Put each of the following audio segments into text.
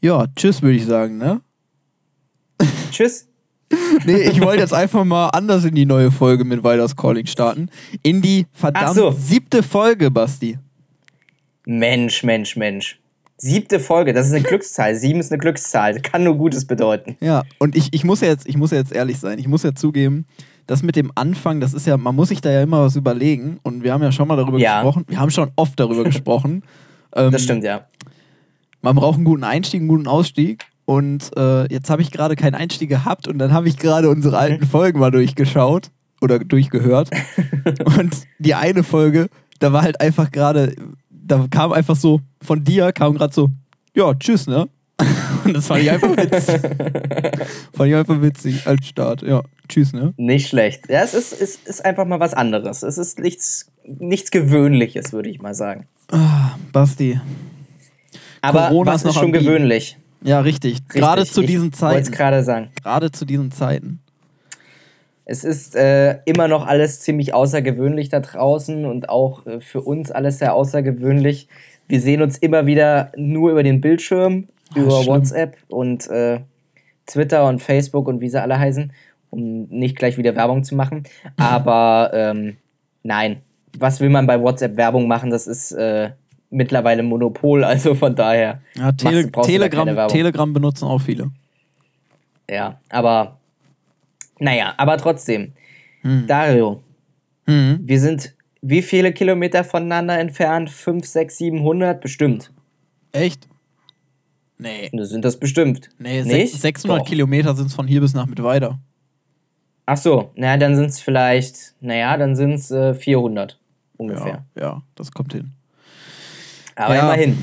Ja, tschüss, würde ich sagen, ne? Tschüss. nee, ich wollte jetzt einfach mal anders in die neue Folge mit Weiders Calling starten. In die verdammt so. siebte Folge, Basti. Mensch, Mensch, Mensch. Siebte Folge, das ist eine Glückszahl. Sieben ist eine Glückszahl. Kann nur Gutes bedeuten. Ja, und ich, ich, muss ja jetzt, ich muss ja jetzt ehrlich sein. Ich muss ja zugeben, das mit dem Anfang, das ist ja, man muss sich da ja immer was überlegen. Und wir haben ja schon mal darüber Ja. gesprochen. Wir haben schon oft darüber gesprochen. Ähm, Das stimmt, ja. Man braucht einen guten Einstieg, einen guten Ausstieg. Und äh, jetzt habe ich gerade keinen Einstieg gehabt und dann habe ich gerade unsere alten Folgen mal durchgeschaut oder durchgehört. und die eine Folge, da war halt einfach gerade, da kam einfach so, von dir kam gerade so, ja, tschüss, ne? Und das fand ich einfach witzig. fand ich einfach witzig als Start. Ja, tschüss, ne? Nicht schlecht. Ja, es ist, es ist einfach mal was anderes. Es ist nichts, nichts Gewöhnliches, würde ich mal sagen. Ah, Basti. Aber Corona was ist noch ist schon gewöhnlich? Ja, richtig. Richtig. Gerade zu Ich diesen wollte es Zeiten. gerade sagen. Gerade zu diesen Zeiten. Es ist äh, immer noch alles ziemlich außergewöhnlich da draußen und auch äh, für uns alles sehr außergewöhnlich. Wir sehen uns immer wieder nur über den Bildschirm, Ah, über schlimm. WhatsApp und äh, Twitter und Facebook und wie sie alle heißen, um nicht gleich wieder Werbung zu machen. Aber ähm, nein, was will man bei WhatsApp Werbung machen? Das ist äh, mittlerweile Monopol, also von daher. Ja, Tele Telegram. Telegram benutzen auch viele. Ja, aber naja, aber trotzdem. Hm. Dario, Mhm. Wir sind wie viele Kilometer voneinander entfernt? 5, 6, 700? Bestimmt. Echt? Nee. Das sind das bestimmt. Nee, Nicht? sech- 600 Doch. Kilometer sind es von hier bis nach Mittweida. Ach so, naja, dann sind es vielleicht, naja, dann sind es äh, 400 ungefähr. Ja, ja, das kommt hin. Aber Ja. immerhin.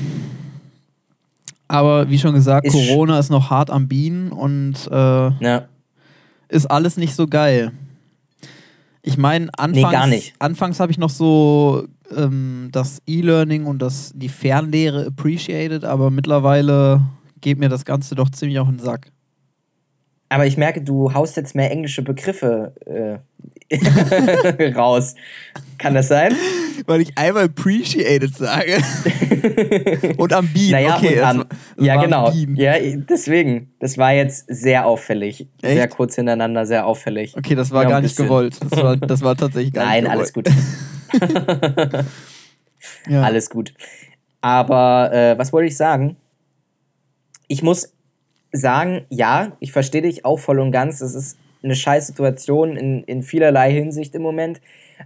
Aber wie schon gesagt, Ist Corona ist noch hart am Bienen und äh, Ja. ist alles nicht so geil. Ich meine, anfangs, nicht. anfangs habe ich noch so ähm, das E-Learning und das, die Fernlehre appreciated, aber mittlerweile geht mir das Ganze doch ziemlich auf den Sack. Aber ich merke, du haust jetzt mehr englische Begriffe äh, raus. Kann das sein? Weil ich einmal appreciated sage. und am Bienen, Naja, okay. und an. es Ja, genau. Ja, deswegen. Das war jetzt sehr auffällig. Sehr Echt? kurz hintereinander, sehr auffällig. Okay, das war Ja, gar nicht gewollt. Das war, das war tatsächlich gar Nein, nicht alles gewollt. gut. Ja. Alles gut. Aber äh, was wollte ich sagen? Ich muss sagen, ja, ich verstehe dich auch voll und ganz. Es ist eine scheiß Situation in, in vielerlei Hinsicht im Moment.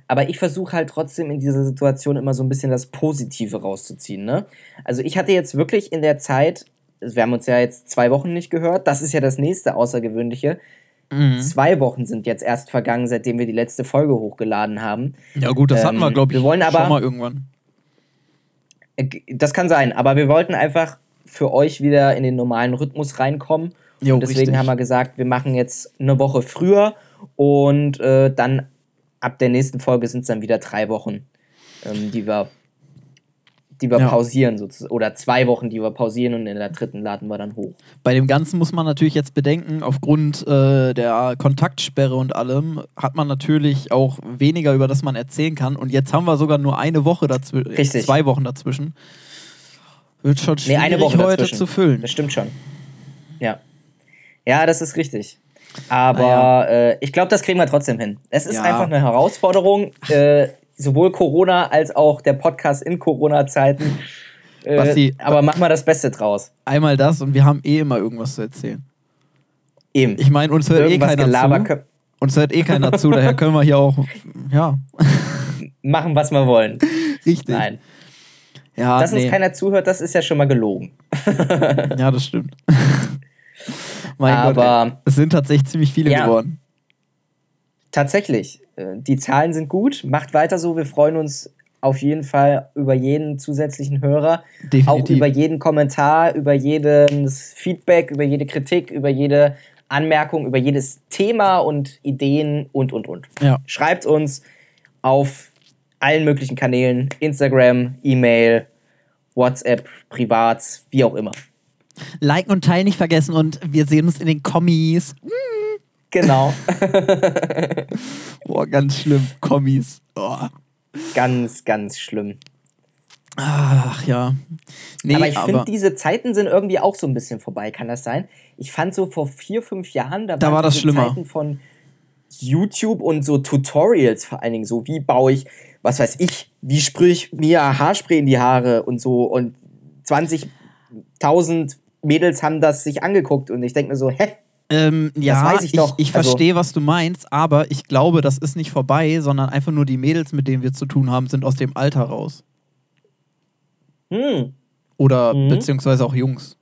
Aber ich versuche halt trotzdem in dieser Situation immer so ein bisschen das Positive rauszuziehen. Ne? Also ich hatte jetzt wirklich in der Zeit, wir haben uns ja jetzt zwei Wochen nicht gehört, das ist ja das nächste Außergewöhnliche. Mhm. Zwei Wochen sind jetzt erst vergangen, seitdem wir die letzte Folge hochgeladen haben. Ja, gut, das hatten wir, Ähm, glaube ich, wir wollen aber- schon mal irgendwann. Äh, Das kann sein, aber wir wollten einfach für euch wieder in den normalen Rhythmus reinkommen. Jo, und deswegen richtig. haben wir gesagt, wir machen jetzt eine Woche früher und äh, dann ab der nächsten Folge sind es dann wieder drei Wochen, ähm, die wir, die wir Ja. pausieren sozusagen. Oder zwei Wochen, die wir pausieren und in der dritten laden wir dann hoch. Bei dem Ganzen muss man natürlich jetzt bedenken, aufgrund äh, der Kontaktsperre und allem hat man natürlich auch weniger, über das man erzählen kann. Und jetzt haben wir sogar nur eine Woche dazwischen, zwei Wochen dazwischen. Wird schon Nee, schwierig eine Woche heute dazwischen. zu füllen. Das stimmt schon. Ja. Ja, das ist richtig. Aber Naja. äh, ich glaube, das kriegen wir trotzdem hin. Es ist Ja. einfach eine Herausforderung, äh, sowohl Corona als auch der Podcast in Corona-Zeiten. Äh, Basti, aber mach mal das Beste draus. Einmal das und wir haben eh immer irgendwas zu erzählen. Eben. Ich meine, uns hört eh Irgendwas keiner Gelaber zu. Uns hört eh keiner zu, daher können wir hier auch, ja, machen, was wir wollen. richtig. Nein. Ja, Dass nee. uns keiner zuhört, das ist ja schon mal gelogen. ja, das stimmt. mein Gott, Aber- ey. es sind tatsächlich ziemlich viele Ja. geworden. Tatsächlich. äh, Die Zahlen sind gut. Macht weiter so. Wir freuen uns auf jeden Fall über jeden zusätzlichen Hörer. Definitiv. Auch über jeden Kommentar, über jedes Feedback, über jede Kritik, über jede Anmerkung, über jedes Thema und Ideen und, und, und. Ja. Schreibt uns auf allen möglichen Kanälen, Instagram, E-Mail, WhatsApp, privat, wie auch immer. Liken und teilen nicht vergessen und wir sehen uns in den Kommis. Genau. Boah, ganz schlimm. Kommis. Oh. ganz, ganz schlimm. Ach ja. Nee, aber ich finde, diese Zeiten sind irgendwie auch so ein bisschen vorbei, kann das sein? Ich fand so vor vier, fünf Jahren, da, da war das schlimmer. Zeiten von YouTube und so Tutorials vor allen Dingen, so wie baue ich, was weiß ich, wie sprühe ich mir Haarspray in die Haare und so und 20.000 Mädels haben das sich angeguckt und ich denke mir so, hä? Ähm, ja, ich, ich, ich also, verstehe, was du meinst, aber ich glaube, das ist nicht vorbei, sondern einfach nur die Mädels, mit denen wir zu tun haben, sind aus dem Alter raus. Hm. Oder mhm. beziehungsweise auch Jungs.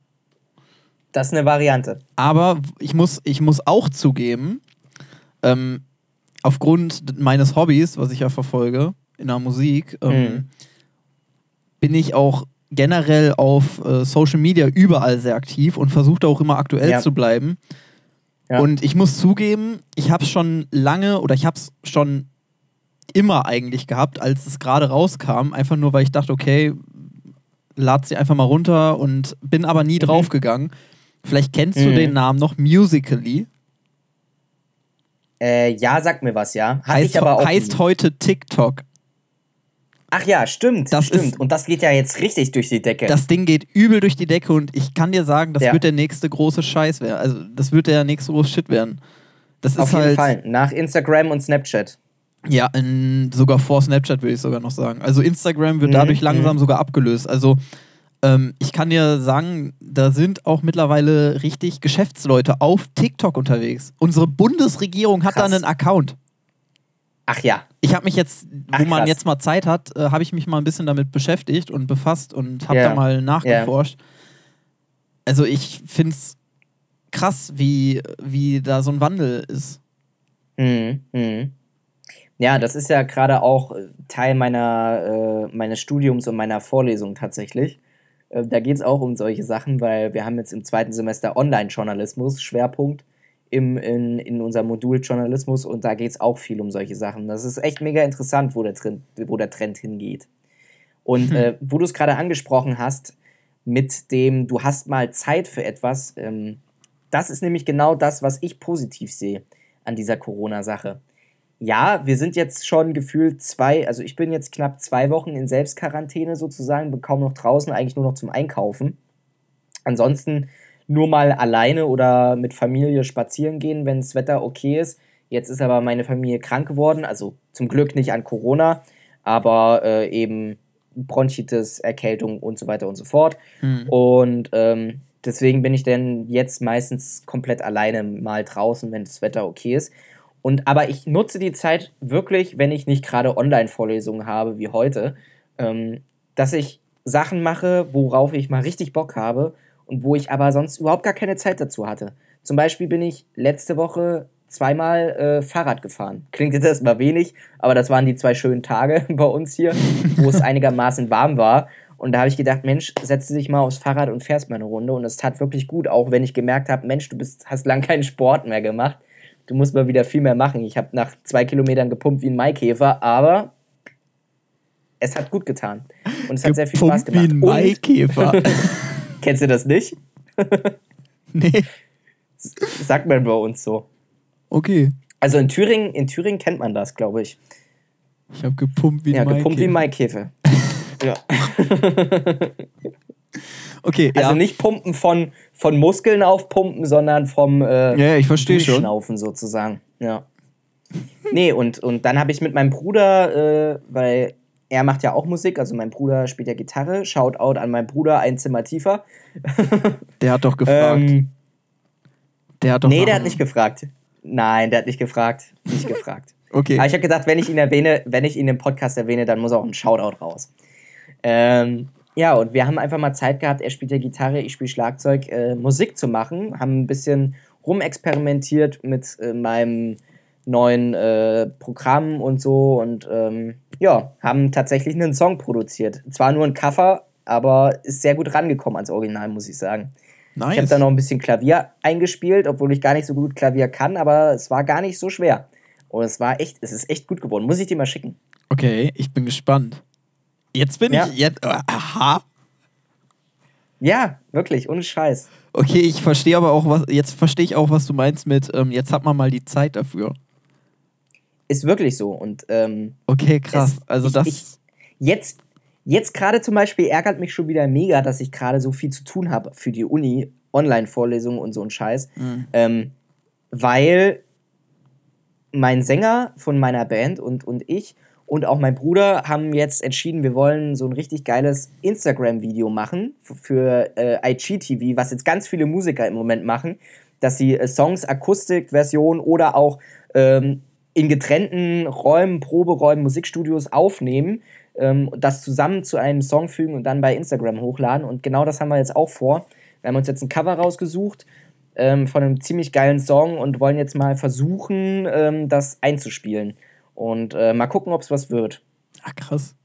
Das ist eine Variante. Aber ich muss, ich muss auch zugeben, ähm, aufgrund meines Hobbys, was ich ja verfolge in der Musik, ähm, mhm. bin ich auch generell auf äh, Social Media überall sehr aktiv und versuche auch immer aktuell ja. zu bleiben. Ja. Und ich muss zugeben, ich habe es schon lange oder ich habe es schon immer eigentlich gehabt, als es gerade rauskam, einfach nur weil ich dachte, okay, lad sie einfach mal runter und bin aber nie mhm. draufgegangen. Vielleicht kennst du mhm. den Namen noch, Musically. Äh, ja, sag mir was, ja. Hatte heißt, aber auch heißt heute TikTok. Ach ja, stimmt. Das stimmt. Ist, und das geht ja jetzt richtig durch die Decke. Das Ding geht übel durch die Decke und ich kann dir sagen, das ja. wird der nächste große Scheiß werden. Also, das wird der nächste große Shit werden. Das Auf jeden halt, Fall. Nach Instagram und Snapchat. Ja, in, sogar vor Snapchat würde ich sogar noch sagen. Also Instagram wird mhm, dadurch langsam mhm. sogar abgelöst. Also ähm, ich kann dir sagen, da sind auch mittlerweile richtig Geschäftsleute auf TikTok unterwegs. Unsere Bundesregierung hat krass. da einen Account. Ach ja. Ich habe mich jetzt, Ach, wo man jetzt mal Zeit hat, äh, habe ich mich mal ein bisschen damit beschäftigt und befasst und habe yeah. da mal nachgeforscht. Yeah. Also ich finde es krass, wie, wie da so ein Wandel ist. Mhm. Mhm. Ja, das ist ja gerade auch Teil meiner, äh, meines Studiums und meiner Vorlesung tatsächlich. Äh, da geht es auch um solche Sachen, weil wir haben jetzt im zweiten Semester Online-Journalismus, Schwerpunkt im, in, in unserem Modul Journalismus und da geht es auch viel um solche Sachen. Das ist echt mega interessant, wo der Trend, wo der Trend hingeht. Und hm. äh, wo du es gerade angesprochen hast, mit dem, du hast mal Zeit für etwas, ähm, das ist nämlich genau das, was ich positiv sehe an dieser Corona-Sache ja, wir sind jetzt schon gefühlt zwei, also ich bin jetzt knapp zwei Wochen in Selbstquarantäne sozusagen, bin kaum noch draußen, eigentlich nur noch zum Einkaufen. Ansonsten nur mal alleine oder mit Familie spazieren gehen, wenn das Wetter okay ist. Jetzt ist aber meine Familie krank geworden, also zum Glück nicht an Corona, aber äh, eben Bronchitis, Erkältung und so weiter und so fort. Mhm. Und ähm, deswegen bin ich dann jetzt meistens komplett alleine mal draußen, wenn das Wetter okay ist. Und aber ich nutze die Zeit wirklich, wenn ich nicht gerade Online-Vorlesungen habe wie heute, ähm, dass ich Sachen mache, worauf ich mal richtig Bock habe und wo ich aber sonst überhaupt gar keine Zeit dazu hatte. Zum Beispiel bin ich letzte Woche zweimal äh, Fahrrad gefahren. Klingt jetzt erstmal wenig, aber das waren die zwei schönen Tage bei uns hier, wo es einigermaßen warm war. Und da habe ich gedacht, Mensch, setz dich mal aufs Fahrrad und fährst mal eine Runde. Und es tat wirklich gut, auch wenn ich gemerkt habe, Mensch, du bist, hast lang keinen Sport mehr gemacht du musst mal wieder viel mehr machen. Ich habe nach zwei Kilometern gepumpt wie ein Maikäfer, aber es hat gut getan. Und es hat sehr viel Spaß gemacht. Wie ein Maikäfer. Kennst du das nicht? nee. Sagt man bei uns so. Okay. Also in Thüringen, in Thüringen kennt man das, glaube ich. Ich habe gepumpt wie ein Ja, gepumpt wie ein Maikäfer. ja. Okay, also ja. nicht Pumpen von, von Muskeln aufpumpen, sondern vom äh, ja, ich verstehe schon. Schnaufen sozusagen. Ja. nee, und, und dann habe ich mit meinem Bruder, äh, weil er macht ja auch Musik, also mein Bruder spielt ja Gitarre. Shoutout an meinen Bruder, ein Zimmer tiefer. der hat doch gefragt. Ähm, der hat doch nee, der hat nicht gefragt. Nein, der hat nicht gefragt. Nicht gefragt. okay. Aber ich habe gedacht, wenn ich ihn erwähne, wenn ich ihn im Podcast erwähne, dann muss auch ein Shoutout raus. Ähm, ja, und wir haben einfach mal Zeit gehabt, er spielt ja Gitarre, ich spiele Schlagzeug, äh, Musik zu machen, haben ein bisschen rumexperimentiert mit äh, meinem neuen äh, Programm und so und ähm, ja, haben tatsächlich einen Song produziert. Zwar nur ein Cover, aber ist sehr gut rangekommen ans Original, muss ich sagen. Nice. Ich habe da noch ein bisschen Klavier eingespielt, obwohl ich gar nicht so gut Klavier kann, aber es war gar nicht so schwer. Und es war echt, es ist echt gut geworden. Muss ich dir mal schicken. Okay, ich bin gespannt. Jetzt bin ja. ich. Jetzt, aha. Ja, wirklich, ohne Scheiß. Okay, ich verstehe aber auch, was. Jetzt verstehe ich auch, was du meinst mit, ähm, jetzt hat man mal die Zeit dafür. Ist wirklich so. Und, ähm, okay, krass. Es, also das. Ich, jetzt, Jetzt gerade zum Beispiel ärgert mich schon wieder mega, dass ich gerade so viel zu tun habe für die Uni, Online-Vorlesungen und so ein Scheiß. Mhm. Ähm, weil mein Sänger von meiner Band und, und ich und auch mein Bruder haben jetzt entschieden, wir wollen so ein richtig geiles Instagram-Video machen für, äh, IGTV, was jetzt ganz viele Musiker im Moment machen, dass sie äh, Songs, Akustikversion oder auch ähm, in getrennten Räumen, Proberäumen, Musikstudios aufnehmen, ähm, das zusammen zu einem Song fügen und dann bei Instagram hochladen. Und genau das haben wir jetzt auch vor. Wir haben uns jetzt ein Cover rausgesucht ähm, von einem ziemlich geilen Song und wollen jetzt mal versuchen, ähm, das einzuspielen. Und äh, mal gucken, ob es was wird. Ach, krass.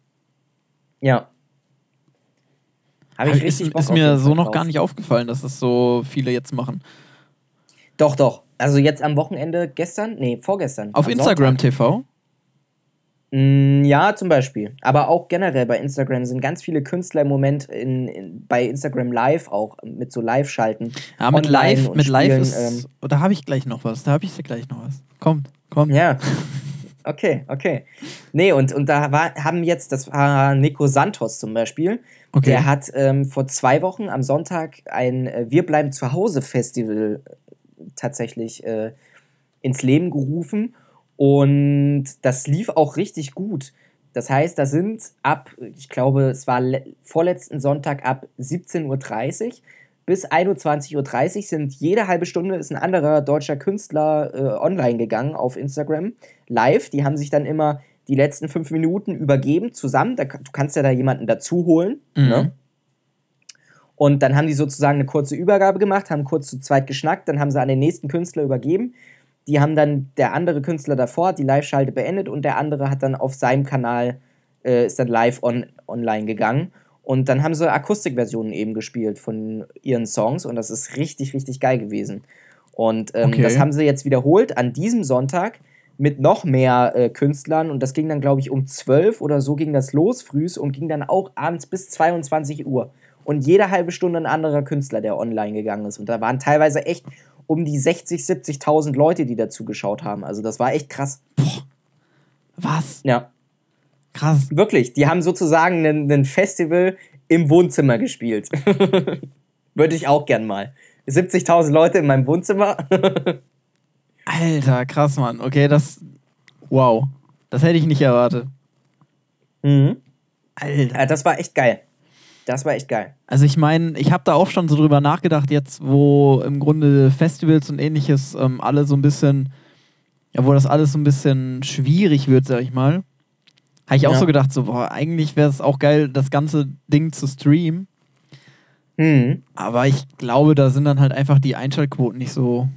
Ja. Habe ich ist, ist mir so noch drauf. gar nicht aufgefallen, dass das so viele jetzt machen. Doch, doch. Also jetzt am Wochenende, gestern? Nee, vorgestern. Auf am Instagram Sonntag. TV? Mm, Ja, zum Beispiel. Aber auch generell bei Instagram sind ganz viele Künstler im Moment in, in, bei Instagram Live auch mit so Live-Schalten. Ja, mit Live, mit Live spielen, ist. ähm, da habe ich gleich noch was. Da habe ich gleich noch was. Kommt, kommt. Ja. Okay, okay. Nee, und, und da war, haben jetzt, das war Nico Santos zum Beispiel, Okay. der hat ähm, vor zwei Wochen am Sonntag ein äh, Wir bleiben zu Hause Festival äh, tatsächlich äh, ins Leben gerufen und das lief auch richtig gut. Das heißt, da sind ab, ich glaube, es war le- vorletzten Sonntag ab 17.30 Uhr bis 21.30 Uhr sind jede halbe Stunde ist ein anderer deutscher Künstler äh, online gegangen auf Instagram live. Die haben sich dann immer die letzten fünf Minuten übergeben zusammen. Da, du kannst ja da jemanden dazu holen. Mhm. Ne? Und dann haben die sozusagen eine kurze Übergabe gemacht, haben kurz zu zweit geschnackt, dann haben sie an den nächsten Künstler übergeben. Die haben dann, der andere Künstler davor hat die Live-Schalte beendet und der andere hat dann auf seinem Kanal, äh, ist dann live on, online gegangen. Und dann haben sie Akustikversionen eben gespielt von ihren Songs und das ist richtig, richtig geil gewesen. Und ähm, Okay. das haben sie jetzt wiederholt an diesem Sonntag mit noch mehr äh, Künstlern und das ging dann, glaube ich, um 12 oder so ging das los frühs und ging dann auch abends bis 22 Uhr. Und jede halbe Stunde ein anderer Künstler, der online gegangen ist. Und da waren teilweise echt um die 60, 70.000 Leute, die dazu geschaut haben. Also das war echt krass. Was? Ja, Krass. wirklich. Die haben sozusagen ein, Festival im Wohnzimmer gespielt. Würde ich auch gern mal. 70.000 Leute in meinem Wohnzimmer. Alter, krass, Mann. Okay, das. Wow. Das hätte ich nicht erwartet. mhm. Alter. ja, das war echt geil. Das war echt geil. Also ich meine, ich habe da auch schon so drüber nachgedacht, jetzt wo im Grunde Festivals und ähnliches ähm, alle so ein bisschen, ja, wo das alles so ein bisschen schwierig wird, sag ich mal. Habe ich auch Ja. so gedacht, so, boah, eigentlich wäre es auch geil, das ganze Ding zu streamen. Mhm. Aber ich glaube, da sind dann halt einfach die Einschaltquoten nicht so.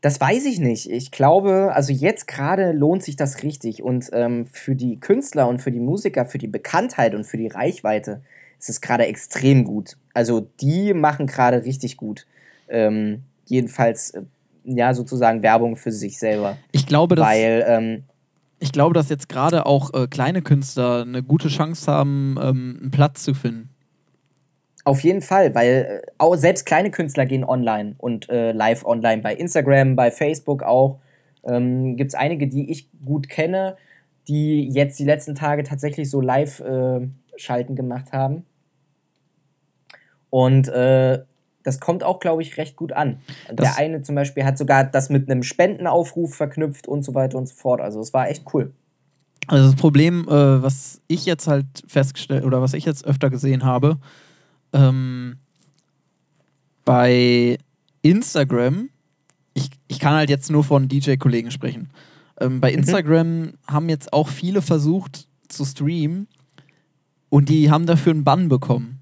Das weiß ich nicht. Ich glaube, also jetzt gerade lohnt sich das richtig. Und ähm, für die Künstler und für die Musiker, für die Bekanntheit und für die Reichweite ist es gerade extrem gut. Also die machen gerade richtig gut. Ähm, jedenfalls, äh, ja, sozusagen Werbung für sich selber. Ich glaube, dass, Weil, ähm, ich glaube, dass jetzt gerade auch äh, kleine Künstler eine gute Chance haben, ähm, einen Platz zu finden. Auf jeden Fall, weil äh, auch selbst kleine Künstler gehen online und äh, live online bei Instagram, bei Facebook auch. Ähm, Gibt es einige, die ich gut kenne, die jetzt die letzten Tage tatsächlich so Live-Schalten gemacht haben. Und äh, das kommt auch, glaube ich, recht gut an. Das- Der eine zum Beispiel hat sogar das mit einem Spendenaufruf verknüpft und so weiter und so fort. Also es war echt cool. Also das Problem, äh, was ich jetzt halt festgestellt oder was ich jetzt öfter gesehen habe, ähm, bei Instagram, ich, ich kann halt jetzt nur von DJ-Kollegen sprechen. Ähm, bei Instagram haben jetzt auch viele versucht zu streamen und die haben dafür einen Bann bekommen.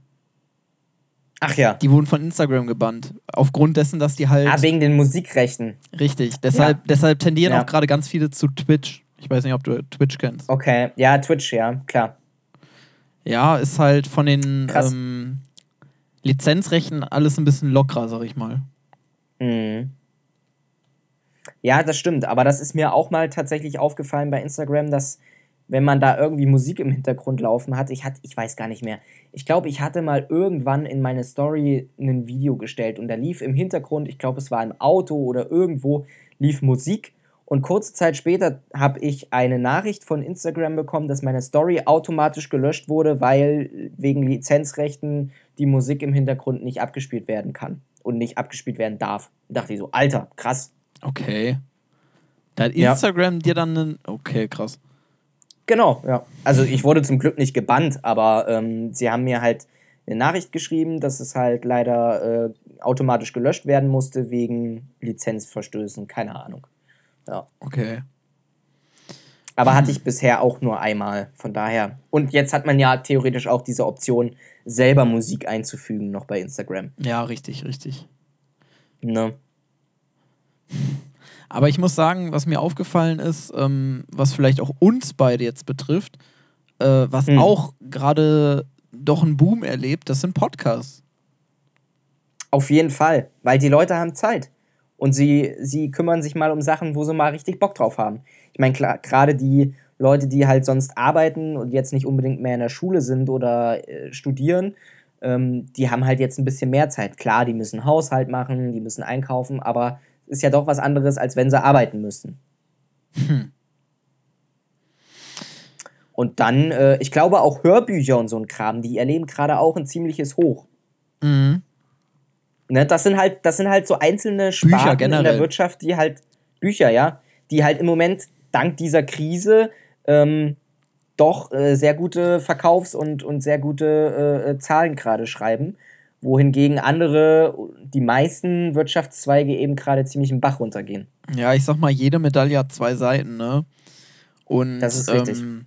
Ach ja. Die wurden von Instagram gebannt. Aufgrund dessen, dass die halt. Ah, wegen den Musikrechten. richtig. Deshalb, Ja. deshalb tendieren Ja. auch gerade ganz viele zu Twitch. Ich weiß nicht, ob du Twitch kennst. Okay. Ja, Twitch, ja, klar. Ja, ist halt von den ähm, Lizenzrechten alles ein bisschen lockerer, sag ich mal. Mhm. Ja, das stimmt. Aber das ist mir auch mal tatsächlich aufgefallen bei Instagram, dass wenn man da irgendwie Musik im Hintergrund laufen hat, ich hatte, ich weiß gar nicht mehr. Ich glaube, ich hatte mal irgendwann in meine Story ein Video gestellt und da lief im Hintergrund, ich glaube, es war im Auto oder irgendwo, lief Musik Und kurze Zeit später habe ich eine Nachricht von Instagram bekommen, dass meine Story automatisch gelöscht wurde, weil wegen Lizenzrechten die Musik im Hintergrund nicht abgespielt werden kann und nicht abgespielt werden darf. Da dachte ich so, Alter, krass. Okay. Da hat Instagram ja. dir dann einen. Okay, krass. Genau, ja. Also ich wurde zum Glück nicht gebannt, aber ähm, sie haben mir halt eine Nachricht geschrieben, dass es halt leider äh, automatisch gelöscht werden musste wegen Lizenzverstößen, keine Ahnung. Ja. Okay. Aber hatte ich bisher auch nur einmal, von daher. Und jetzt hat man ja theoretisch auch diese Option, selber Musik einzufügen, noch bei Instagram. Ja, richtig, richtig. Ne? Aber ich muss sagen, was mir aufgefallen ist, ähm, was vielleicht auch uns beide jetzt betrifft, äh, was hm. auch gerade doch einen Boom erlebt, das sind Podcasts. Auf jeden Fall, weil die Leute haben Zeit. Und sie, sie kümmern sich mal um Sachen, wo sie mal richtig Bock drauf haben. Ich meine, gerade die Leute, die halt sonst arbeiten und jetzt nicht unbedingt mehr in der Schule sind oder äh, studieren, ähm, die haben halt jetzt ein bisschen mehr Zeit. Klar, die müssen Haushalt machen, die müssen einkaufen, aber ist ja doch was anderes, als wenn sie arbeiten müssen. Hm. Und dann, äh, ich glaube auch Hörbücher und so ein Kram, die erleben gerade auch ein ziemliches Hoch. Mhm. Ne, das sind halt, das sind halt so einzelne Sparten in der Wirtschaft, die halt Bücher, ja, die halt im Moment dank dieser Krise ähm, doch äh, sehr gute Verkaufs- und, und sehr gute äh, äh, Zahlen gerade schreiben, wohingegen andere, die meisten Wirtschaftszweige eben gerade ziemlich im Bach runtergehen. Ja, ich sag mal, jede Medaille hat zwei Seiten, ne? Und das ist richtig. Ähm,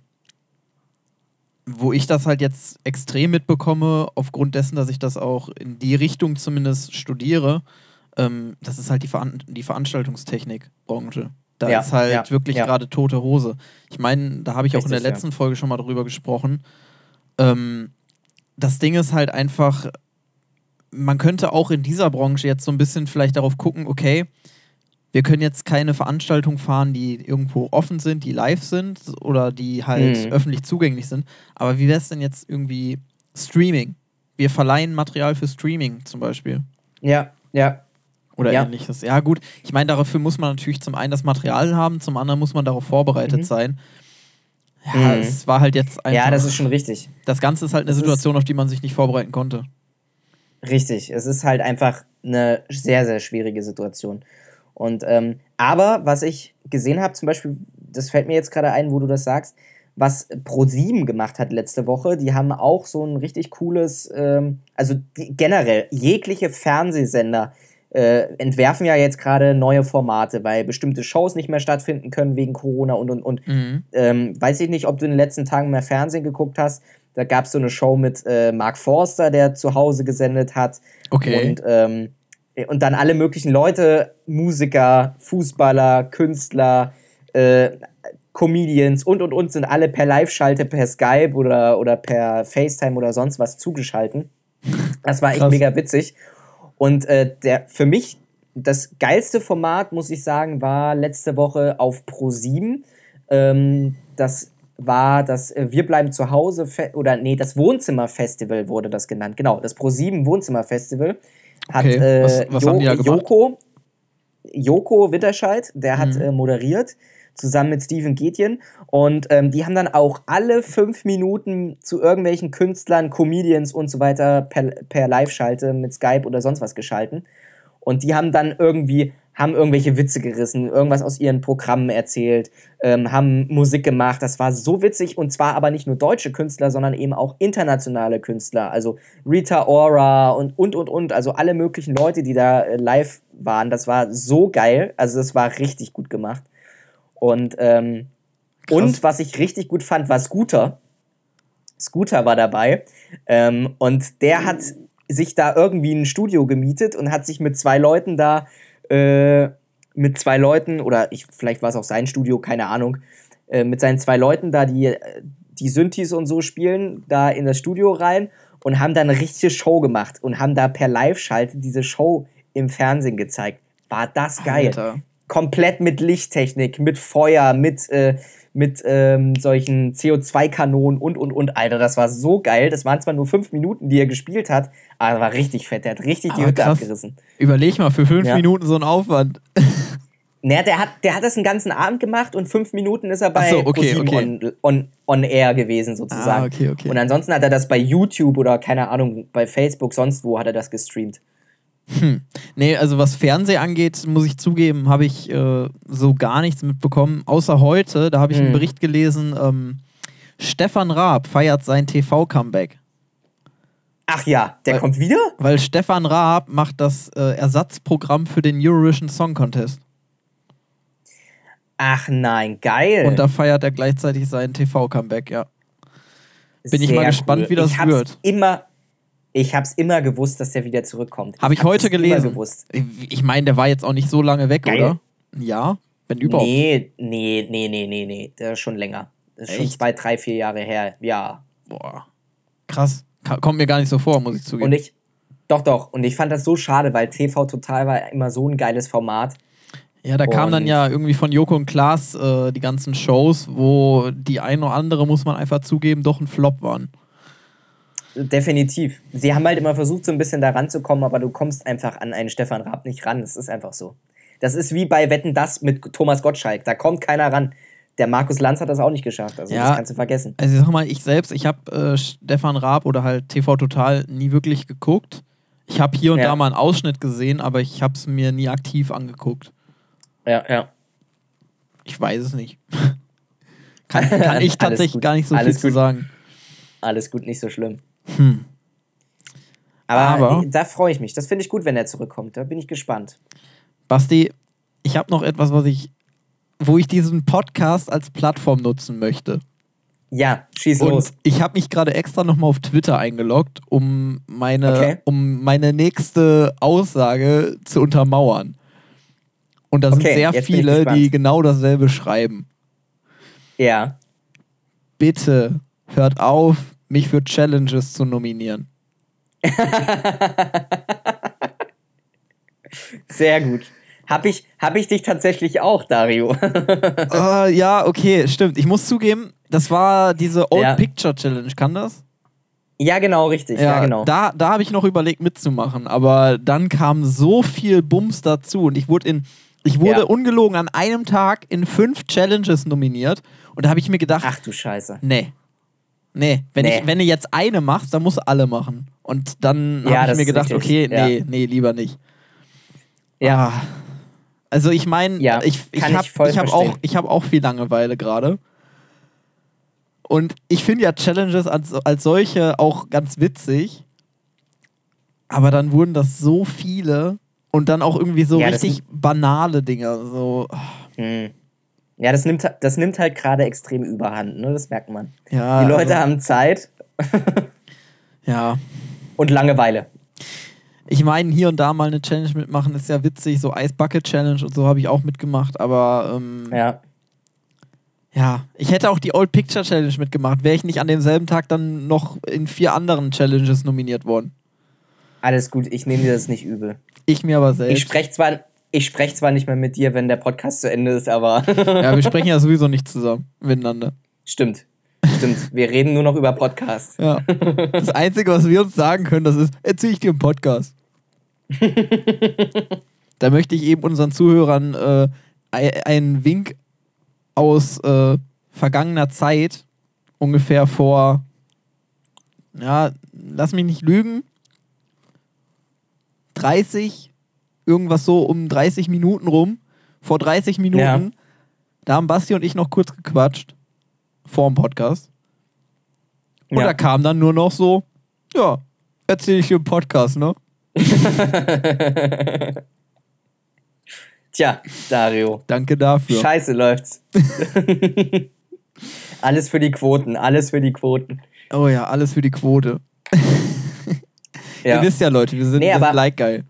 wo ich das halt jetzt extrem mitbekomme, aufgrund dessen, dass ich das auch in die Richtung zumindest studiere, ähm, das ist halt die, Veran die Veranstaltungstechnikbranche. Da ja, ist halt ja, wirklich ja. gerade tote Hose. Ich meine, da habe ich auch Richtig, in der letzten Folge schon mal drüber gesprochen. Ähm, das Ding ist halt einfach, man könnte auch in dieser Branche jetzt so ein bisschen vielleicht darauf gucken, okay, wir können jetzt keine Veranstaltungen fahren, die irgendwo offen sind, die live sind oder die halt mhm. öffentlich zugänglich sind. Aber wie wäre es denn jetzt irgendwie Streaming? Wir verleihen Material für Streaming zum Beispiel. Ja, ja. Oder ja. ähnliches. Ja, gut. Ich meine, dafür muss man natürlich zum einen das Material haben, zum anderen muss man darauf vorbereitet mhm. sein. Ja, mhm. es war halt jetzt einfach. Ja, das ist schon richtig. Das Ganze ist halt eine das Situation, auf die man sich nicht vorbereiten konnte. Richtig. Es ist halt einfach eine sehr, sehr schwierige Situation. Und ähm, aber was ich gesehen habe, zum Beispiel, das fällt mir jetzt gerade ein, wo du das sagst, was Pro7 gemacht hat letzte Woche, die haben auch so ein richtig cooles, ähm, also die, generell jegliche Fernsehsender äh, entwerfen ja jetzt gerade neue Formate, weil bestimmte Shows nicht mehr stattfinden können wegen Corona und und und. Mhm. Ähm, weiß ich nicht, ob du in den letzten Tagen mehr Fernsehen geguckt hast. Da gab es so eine Show mit äh, Mark Forster, der zu Hause gesendet hat. Okay. Und ähm, und dann alle möglichen Leute, Musiker, Fußballer, Künstler, äh, Comedians und und und sind alle per Live-Schalte, per Skype oder, oder per FaceTime oder sonst was zugeschalten. Das war echt Krass. mega witzig. Und äh, der für mich das geilste Format, muss ich sagen, war letzte Woche auf Pro7. Ähm, das war das äh, Wir bleiben zu Hause oder nee, das Wohnzimmerfestival wurde das genannt. Genau, das Pro7 Wohnzimmerfestival hat okay. äh, was, was jo gemacht? Joko, Joko Witterscheid, der hat mhm. äh, moderiert, zusammen mit Steven Gätjen. Und ähm, die haben dann auch alle fünf Minuten zu irgendwelchen Künstlern, Comedians und so weiter per, per Live-Schalte mit Skype oder sonst was geschalten. Und die haben dann irgendwie haben irgendwelche Witze gerissen, irgendwas aus ihren Programmen erzählt, ähm, haben Musik gemacht. Das war so witzig und zwar aber nicht nur deutsche Künstler, sondern eben auch internationale Künstler. Also Rita Ora und und und und. Also alle möglichen Leute, die da äh, live waren. Das war so geil. Also das war richtig gut gemacht. Und, ähm, und was ich richtig gut fand, war Scooter. Scooter war dabei. Ähm, und der hat sich da irgendwie ein Studio gemietet und hat sich mit zwei Leuten da äh, mit zwei Leuten, oder ich, vielleicht war es auch sein Studio, keine Ahnung, äh, mit seinen zwei Leuten da, die, die Synthes und so spielen, da in das Studio rein und haben da eine richtige Show gemacht und haben da per Live-Schalte diese Show im Fernsehen gezeigt. War das geil. Alter. Komplett mit Lichttechnik, mit Feuer, mit, äh, mit ähm, solchen CO2-Kanonen und, und, und. Alter, das war so geil. Das waren zwar nur fünf Minuten, die er gespielt hat, aber war richtig fett. Der hat richtig aber die Hütte krass. abgerissen. Überleg mal, für fünf ja. Minuten so ein Aufwand. Naja, der hat, der hat das einen ganzen Abend gemacht und fünf Minuten ist er bei Ach so, okay, okay. On, on, on Air gewesen, sozusagen. Ah, okay. Und ansonsten hat er das bei YouTube oder keine Ahnung, bei Facebook, sonst wo hat er das gestreamt. Nee, also was Fernsehen angeht, muss ich zugeben, habe ich äh, so gar nichts mitbekommen. Außer heute, da habe ich einen Hm. Bericht gelesen, ähm, Stefan Raab feiert sein TV-Comeback. Ach ja, der Weil- kommt wieder? Weil Stefan Raab macht das äh, Ersatzprogramm für den Eurovision Song Contest. Ach nein, geil. Und da feiert er gleichzeitig sein TV-Comeback, ja. bin ich Sehr mal gespannt, wie das ich hab's wird. Immer, ich hab's immer gewusst, dass der wieder zurückkommt. Habe ich hab heute das gelesen. Immer gewusst. Ich meine, der war jetzt auch nicht so lange weg, Geil. oder? Ja, wenn überhaupt. Nee, nee, nee, nee, nee, nee. Der ist schon länger. Das ist schon Echt? zwei, drei, vier Jahre her. Ja. Boah. Krass. Kommt mir gar nicht so vor, muss ich zugeben. Und ich, doch, doch. Und ich fand das so schade, weil TV Total war immer so ein geiles Format. Ja, da kamen dann Und- ja irgendwie von Joko und Klaas äh, die ganzen Shows, wo die eine oder andere, muss man einfach zugeben, doch ein Flop waren. Definitiv. Sie haben halt immer versucht, so ein bisschen da ranzukommen, aber du kommst einfach an einen Stefan Raab nicht ran. Das ist einfach so. Das ist wie bei Wetten Das mit Thomas Gottschalk. Da kommt keiner ran. Der Markus Lanz hat das auch nicht geschafft. Also Ja. das kannst du vergessen. Also ich sag mal, ich selbst, ich habe äh, Stefan Raab oder halt TV Total nie wirklich geguckt. Ich habe hier und Ja. da mal einen Ausschnitt gesehen, aber ich habe es mir nie aktiv angeguckt. Ja, ja. Ich weiß es nicht. kann, kann ich tatsächlich gar nicht so Alles viel zu gut. sagen. Alles gut, nicht so schlimm. Hm. Aber, Aber- da freue ich mich. Das finde ich gut, wenn er zurückkommt. Da bin ich gespannt. Basti, ich habe noch etwas, was ich, wo ich diesen Podcast als Plattform nutzen möchte. Ja, schieß Und los. ich habe mich gerade extra nochmal auf Twitter eingeloggt, um meine, Okay. um meine nächste Aussage zu untermauern. Und da sind Okay, sehr viele, die genau dasselbe schreiben. Ja. Bitte hört auf, mich für Challenges zu nominieren. Sehr gut. Hab ich, hab ich dich tatsächlich auch, Dario. äh, ja, okay, stimmt. Ich muss zugeben, das war diese Old Ja. Picture Challenge, kann das? ja, genau, richtig. Ja, genau. Da, da habe ich noch überlegt mitzumachen, aber dann kam so viel Bums dazu und ich wurde in, ich wurde Ja. ungelogen an einem Tag in fünf Challenges nominiert und da habe ich mir gedacht, Ach du Scheiße. nee, nee, wenn, Nee. Ich, wenn du jetzt eine machst, dann musst du alle machen. Und dann Ja, habe ich mir gedacht, okay, Ja. nee, nee, lieber nicht. Ja. Ah. Also ich meine, Ja, ich, ich habe ich hab auch, ich hab auch viel Langeweile gerade. Und ich finde ja Challenges als, als solche auch ganz witzig. Aber dann wurden das so viele und dann auch irgendwie so Ja, richtig banale Dinge. So, ah, Hm. Ja, das nimmt, das nimmt halt gerade extrem überhand, ne? Das merkt man. ja, Die Leute also, haben Zeit ja. und Langeweile. Ich meine, hier und da mal eine Challenge mitmachen ist ja witzig. So Ice Bucket Challenge und so habe ich auch mitgemacht. Aber ähm, Ja. Ja, ich hätte auch die Old Picture Challenge mitgemacht. Wäre ich nicht an demselben Tag dann noch in vier anderen Challenges nominiert worden. Alles gut, ich nehme dir das nicht übel. Ich mir aber Ich selbst. spreche zwar, ich sprech zwar nicht mehr mit dir, wenn der Podcast zu Ende ist, aber ja, wir sprechen ja sowieso nicht zusammen miteinander. stimmt. Stimmt. Wir reden nur noch über Podcast. Ja. Das Einzige, was wir uns sagen können, das ist, erzähle ich dir im Podcast. da möchte ich eben unseren Zuhörern äh, ei- einen Wink aus äh, vergangener Zeit, ungefähr vor, ja, lass mich nicht lügen, 30, irgendwas so um 30 Minuten rum, vor 30 Minuten, Ja. da haben Basti und ich noch kurz gequatscht, vor dem Podcast. Und Ja. da kam dann nur noch so, ja, erzähle ich dir im Podcast, ne? Tja, Dario. Danke dafür. Scheiße läuft's. alles für die Quoten, alles für die Quoten. oh ja, alles für die Quote. Ja. Ihr wisst ja, Leute, wir sind, Nee, wir sind like geil.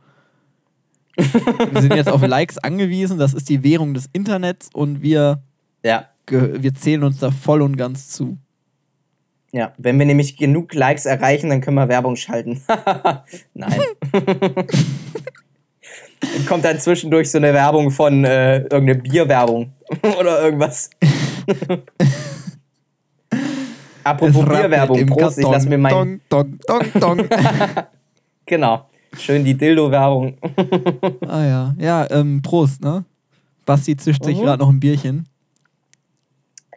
Wir sind jetzt auf Likes angewiesen, das ist die Währung des Internets und wir, ja. wir zählen uns da voll und ganz zu. Ja, wenn wir nämlich genug Likes erreichen, dann können wir Werbung schalten. Nein. Dann kommt dann zwischendurch so eine Werbung von äh, irgendeine Bierwerbung oder irgendwas. Apropos Bierwerbung, im Prost, ich Karton. lass mir mein. Dong, dong, dong, dong. Genau. Schön die Dildo-Werbung. ah ja, ja, ähm, Prost, ne? Basti zischt sich Mhm. gerade noch ein Bierchen.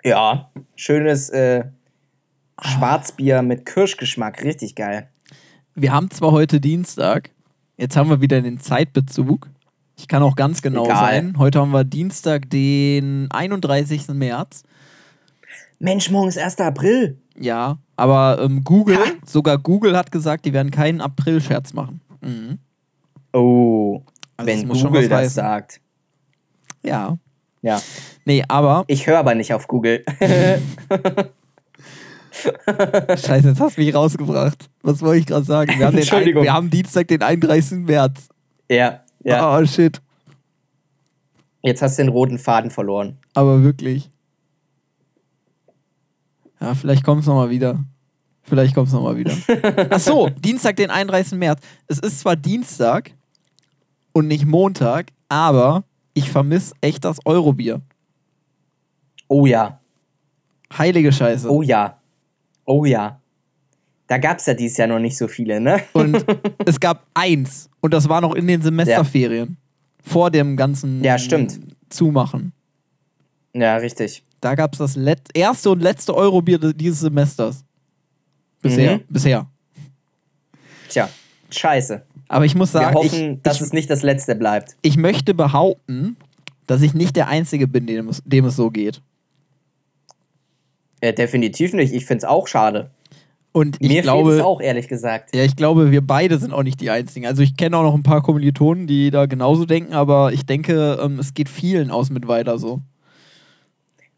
Ja, schönes äh, Schwarzbier mit Kirschgeschmack, richtig geil. Wir haben zwar heute Dienstag, jetzt haben wir wieder den Zeitbezug. Ich kann auch ganz genau Egal. sein. Heute haben wir Dienstag, den 31. März. Mensch, morgen ist 1. April. Ja, aber ähm, Google, Ha. sogar Google hat gesagt, die werden keinen April-Scherz machen. Mhm. Oh, Also wenn Google was das heißen. sagt. Ja. Ja, Nee, aber, ich höre aber nicht auf Google. scheiße, jetzt hast du mich rausgebracht. Was wollte ich gerade sagen? Wir haben, den ein, Entschuldigung. wir haben Dienstag, den 31. März. ja, ja. Oh, shit. Jetzt hast du den roten Faden verloren. Aber wirklich. Ja, vielleicht kommt es nochmal wieder. Vielleicht kommt es nochmal wieder. Ach so, Dienstag, den 31. März. Es ist zwar Dienstag und nicht Montag, aber ich vermisse echt das Eurobier. Oh ja, Heilige Scheiße. oh ja, oh ja. Da gab es ja dieses Jahr noch nicht so viele, ne? Und es gab eins. Und das war noch in den Semesterferien. Vor dem ganzen Ja, stimmt. Zumachen. Ja, richtig. Da gab es das erste und letzte Eurobier dieses Semesters. Bisher. Mhm. Bisher. Tja, scheiße. Aber ich muss Wir sagen, hoffen, ich, dass ich, es nicht das letzte bleibt. ich möchte behaupten, dass ich nicht der Einzige bin, dem es, dem es so geht. Äh, definitiv nicht. Ich finde es auch schade. Und ich Mir fehlt glaube, es auch, ehrlich gesagt. ja, ich glaube, wir beide sind auch nicht die Einzigen. Also ich kenne auch noch ein paar Kommilitonen, die da genauso denken, aber ich denke, ähm, es geht vielen aus mit weiter so.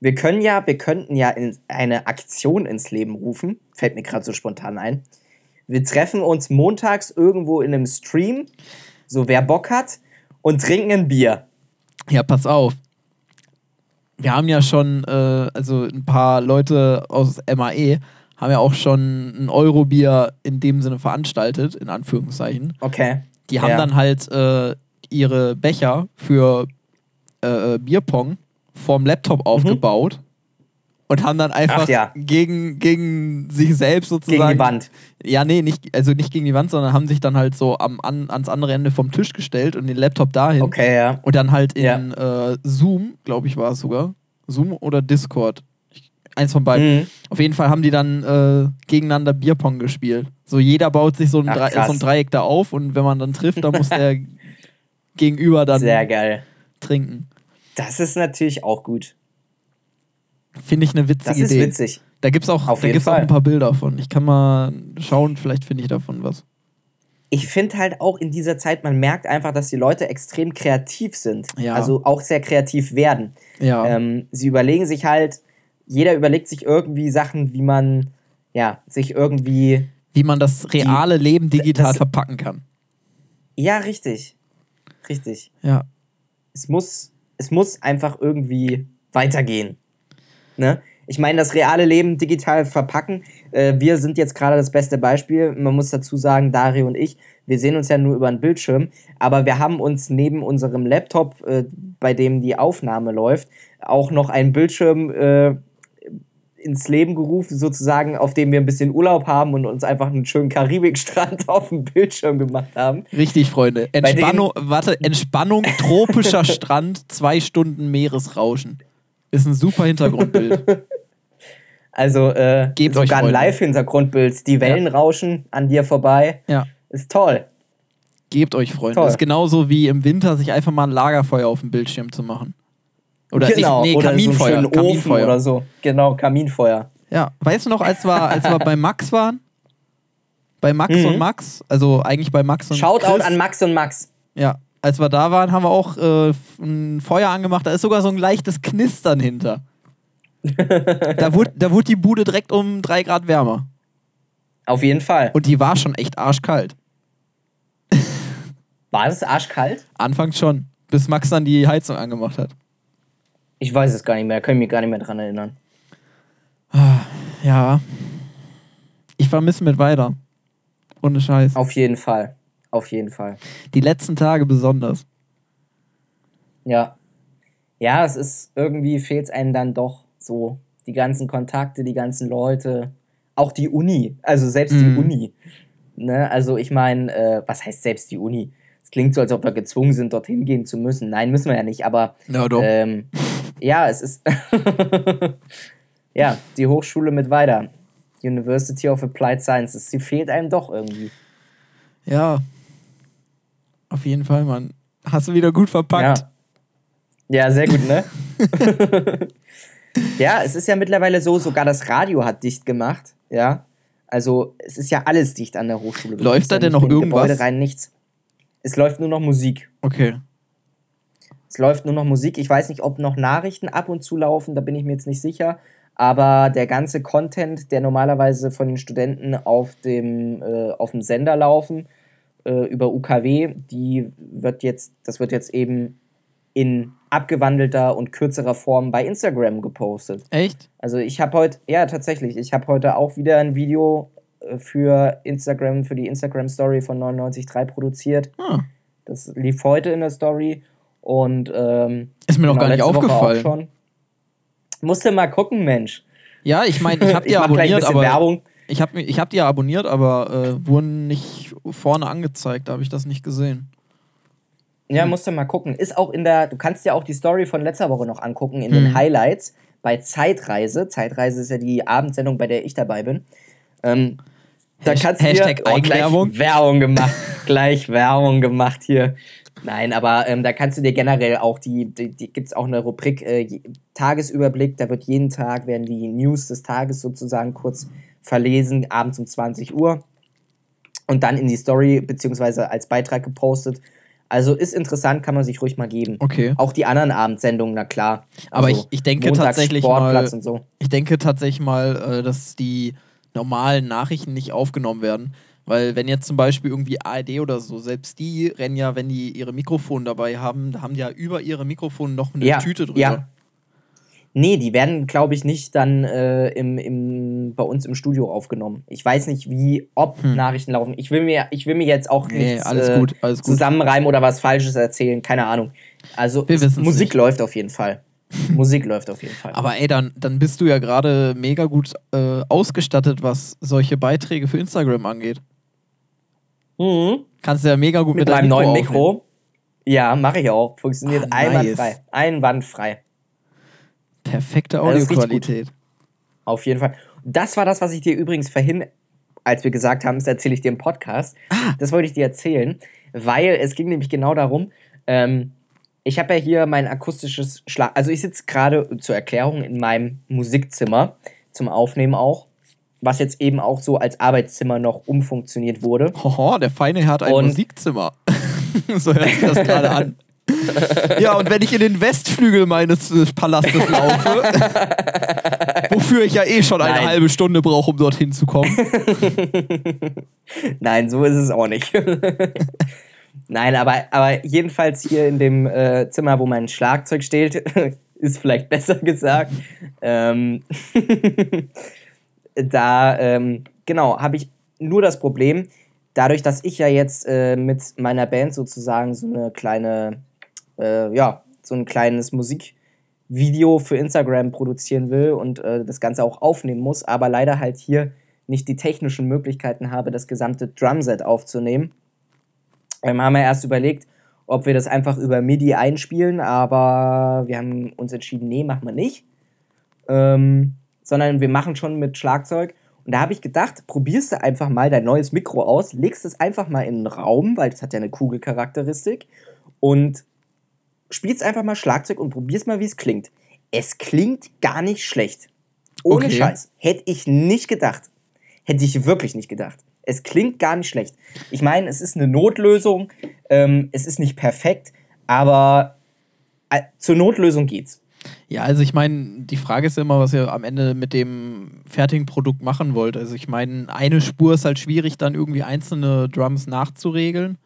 Wir können ja, wir könnten ja in eine Aktion ins Leben rufen. Fällt mir gerade so spontan ein. Wir treffen uns montags irgendwo in einem Stream, so wer Bock hat, und trinken ein Bier. Ja, pass auf. Wir haben ja schon, äh, also ein paar Leute aus MAE haben ja auch schon ein Eurobier in dem Sinne veranstaltet, in Anführungszeichen. Okay. Die haben Ja. dann halt äh, ihre Becher für äh, Bierpong vorm Laptop aufgebaut und haben dann einfach Mhm. Ach ja. gegen, gegen sich selbst sozusagen. Gegen die Wand. Ja, nee, nicht, also nicht gegen die Wand, sondern haben sich dann halt so am, an, ans andere Ende vom Tisch gestellt und den Laptop dahin. Okay, ja. Und dann halt in Ja. äh, Zoom, glaube ich, war es sogar. Zoom oder Discord. Ich, eins von beiden. Mhm. Auf jeden Fall haben die dann äh, gegeneinander Bierpong gespielt. So jeder baut sich so ein, Ach, so ein Dreieck da auf und wenn man dann trifft, dann muss der Gegenüber dann Sehr geil. trinken. Das ist natürlich auch gut. Finde ich eine witzige Das ist Idee. witzig. Da gibt es auch, Auf da auch ein paar Bilder von. Ich kann mal schauen, vielleicht finde ich davon was. Ich finde halt auch in dieser Zeit, man merkt einfach, dass die Leute extrem kreativ sind. Ja. Also auch sehr kreativ werden. Ja. Ähm, sie überlegen sich halt, jeder überlegt sich irgendwie Sachen, wie man ja, sich irgendwie. Wie man das reale Leben digital das- verpacken kann. Ja, richtig. Richtig. Ja. Es muss, es muss einfach irgendwie weitergehen. Ne? Ich meine, das reale Leben digital verpacken. Äh, wir sind jetzt gerade das beste Beispiel. Man muss dazu sagen, Dario und ich, wir sehen uns ja nur über einen Bildschirm, aber wir haben uns neben unserem Laptop, äh, bei dem die Aufnahme läuft, auch noch einen Bildschirm äh, ins Leben gerufen, sozusagen, auf dem wir ein bisschen Urlaub haben und uns einfach einen schönen Karibikstrand auf dem Bildschirm gemacht haben. Richtig, Freunde. Entspannung, warte, Entspannung, tropischer Strand, zwei Stunden Meeresrauschen. Ist ein super Hintergrundbild. Also äh, Gebt euch, sogar ein Freunde. Live-Hintergrundbild. Die Wellen rauschen an dir vorbei. Ja. Ist toll. Gebt euch, Freunde. Toll. Ist genauso wie im Winter sich einfach mal ein Lagerfeuer auf dem Bildschirm zu machen. Oder genau. nicht, nee, oder Kaminfeuer. so Kaminfeuer. oder so. Genau, Kaminfeuer. Ja, weißt du noch, als wir, als wir bei Max waren? Bei Max Mhm. und Max, also eigentlich bei Max und Shoutout Chris. an Max und Max. Ja, als wir da waren, haben wir auch äh, ein Feuer angemacht. Da ist sogar so ein leichtes Knistern hinter. da, wurde, da wurde die Bude direkt um drei Grad wärmer. Auf jeden Fall. Und die war schon echt arschkalt. War das arschkalt? Anfangs schon, bis Max dann die Heizung angemacht hat. Ich weiß es gar nicht mehr. Kann ich mich gar nicht mehr dran erinnern. Ja. Ich vermisse mit weiter. Ohne Scheiß. Auf jeden Fall. Auf jeden Fall. Die letzten Tage besonders. Ja. Ja, es ist irgendwie fehlt es einem dann doch so. Die ganzen Kontakte, die ganzen Leute. Auch die Uni. Also selbst Mhm. die Uni. Ne? Also ich meine, äh, was heißt selbst die Uni? Es klingt so, als ob wir gezwungen sind, dorthin gehen zu müssen. Nein, müssen wir ja nicht, aber Ja, doch. ähm, ja, es ist ja die Hochschule mit weiter. University of Applied Sciences. Sie fehlt einem doch irgendwie. Ja. Auf jeden Fall, Mann. Hast du wieder gut verpackt. Ja. ja, sehr gut, ne? ja, es ist ja mittlerweile so, sogar das Radio hat dicht gemacht. Ja. Also, es ist ja alles dicht an der Hochschule. Läuft da denn noch irgendwas? Gebäude rein, nichts. Es läuft nur noch Musik. Okay. Es läuft nur noch Musik. Ich weiß nicht, ob noch Nachrichten ab und zu laufen, da bin ich mir jetzt nicht sicher. Aber der ganze Content, der normalerweise von den Studenten auf dem, äh, auf dem Sender laufen, äh, über UKW, die wird jetzt, das wird jetzt eben in abgewandelter und kürzerer Form bei Instagram gepostet. Echt? Also ich habe heute, ja tatsächlich, ich habe heute auch wieder ein Video äh, für Instagram, für die Instagram Story von 99.3 produziert. Ah. Das lief heute in der Story und ähm, Ist mir noch gar nicht aufgefallen. schon. Musste mal gucken, Mensch. Ja, ich meine, ich habe die ein abonniert, aber Werbung. ich habe ich hab die ja abonniert, aber äh, wurden nicht vorne angezeigt, da habe ich das nicht gesehen. Ja, musst du mal gucken. Ist auch in der, du kannst dir auch die Story von letzter Woche noch angucken, in den Hm. Highlights bei Zeitreise. Zeitreise ist ja die Abendsendung, bei der ich dabei bin. Ähm, da Hasht- kannst du Hashtag dir, oh, gleich. Werbung gemacht. gleich Werbung gemacht hier. Nein, aber ähm, da kannst du dir generell auch die, die, die gibt es auch eine Rubrik äh, Tagesüberblick, da wird jeden Tag, werden die News des Tages sozusagen kurz verlesen, abends um 20 Uhr und dann in die Story beziehungsweise als Beitrag gepostet. Also ist interessant, kann man sich ruhig mal geben. Okay. Auch die anderen Abendsendungen, na klar. Aber Also ich, ich denke Montags tatsächlich Sportplatz mal, so. ich denke tatsächlich mal, äh, dass die normalen Nachrichten nicht aufgenommen werden. Weil wenn jetzt zum Beispiel irgendwie ARD oder so, selbst die rennen ja, wenn die ihre Mikrofone dabei haben, da haben die ja über ihre Mikrofone noch eine Ja, Tüte drüber. ja. Nee, die werden, glaube ich, nicht dann äh, im, im, bei uns im Studio aufgenommen. Ich weiß nicht, wie, ob Hm. Nachrichten laufen. Ich will mir, ich will mir jetzt auch Nee, nichts, alles äh, gut, alles gut. zusammenreimen oder was Falsches erzählen. Keine Ahnung. Also Musik nicht. läuft auf jeden Fall. Musik läuft auf jeden Fall. Aber ey, dann, dann bist du ja gerade mega gut äh, ausgestattet, was solche Beiträge für Instagram angeht. Mhm. Kannst du ja mega gut Mit mit, deinem neuen aufnehmen. Mikro. Ja, mache ich auch. Funktioniert Ah, nice. einwandfrei. Einwandfrei. Perfekte richtig Audioqualität. Auf jeden Fall. Das war das, was ich dir übrigens vorhin, als wir gesagt haben, das erzähle ich dir im Podcast. Ah. Das wollte ich dir erzählen, weil es ging nämlich genau darum, ähm, ich habe ja hier mein akustisches Schlag. Also ich sitze gerade zur Erklärung in meinem Musikzimmer zum Aufnehmen auch, was jetzt eben auch so als Arbeitszimmer noch umfunktioniert wurde. Hoho, der Feine hat ein Und- Musikzimmer. so hört sich das gerade an. Ja, und wenn ich in den Westflügel meines äh, Palastes laufe, wofür ich ja eh schon eine Nein. halbe Stunde brauche, um dorthin zu kommen. Nein, so ist es auch nicht. Nein, aber, aber jedenfalls hier in dem äh, Zimmer, wo mein Schlagzeug steht, ist vielleicht besser gesagt. Ähm, da, ähm, genau, habe ich nur das Problem, dadurch, dass ich ja jetzt äh, mit meiner Band sozusagen so eine kleine, äh, ja, so ein kleines Musikvideo für Instagram produzieren will und äh, das Ganze auch aufnehmen muss, aber leider halt hier nicht die technischen Möglichkeiten habe, das gesamte Drumset aufzunehmen. Ähm, haben wir erst überlegt, ob wir das einfach über MIDI einspielen, aber wir haben uns entschieden, nee, machen wir nicht. Ähm, sondern wir machen schon mit Schlagzeug. Und da habe ich gedacht, probierst du einfach mal dein neues Mikro aus, legst es einfach mal in den Raum, weil das hat ja eine Kugelcharakteristik, und spielst einfach mal Schlagzeug und probierst mal, wie es klingt. Es klingt gar nicht schlecht. Ohne Okay. Scheiß. Hätte ich nicht gedacht. Hätte ich wirklich nicht gedacht. Es klingt gar nicht schlecht. Ich meine, es ist eine Notlösung, ähm, es ist nicht perfekt, aber äh, zur Notlösung geht's. Ja, also ich meine, die Frage ist immer, was ihr am Ende mit dem fertigen Produkt machen wollt. Also ich meine, eine Spur ist halt schwierig, dann irgendwie einzelne Drums nachzuregeln.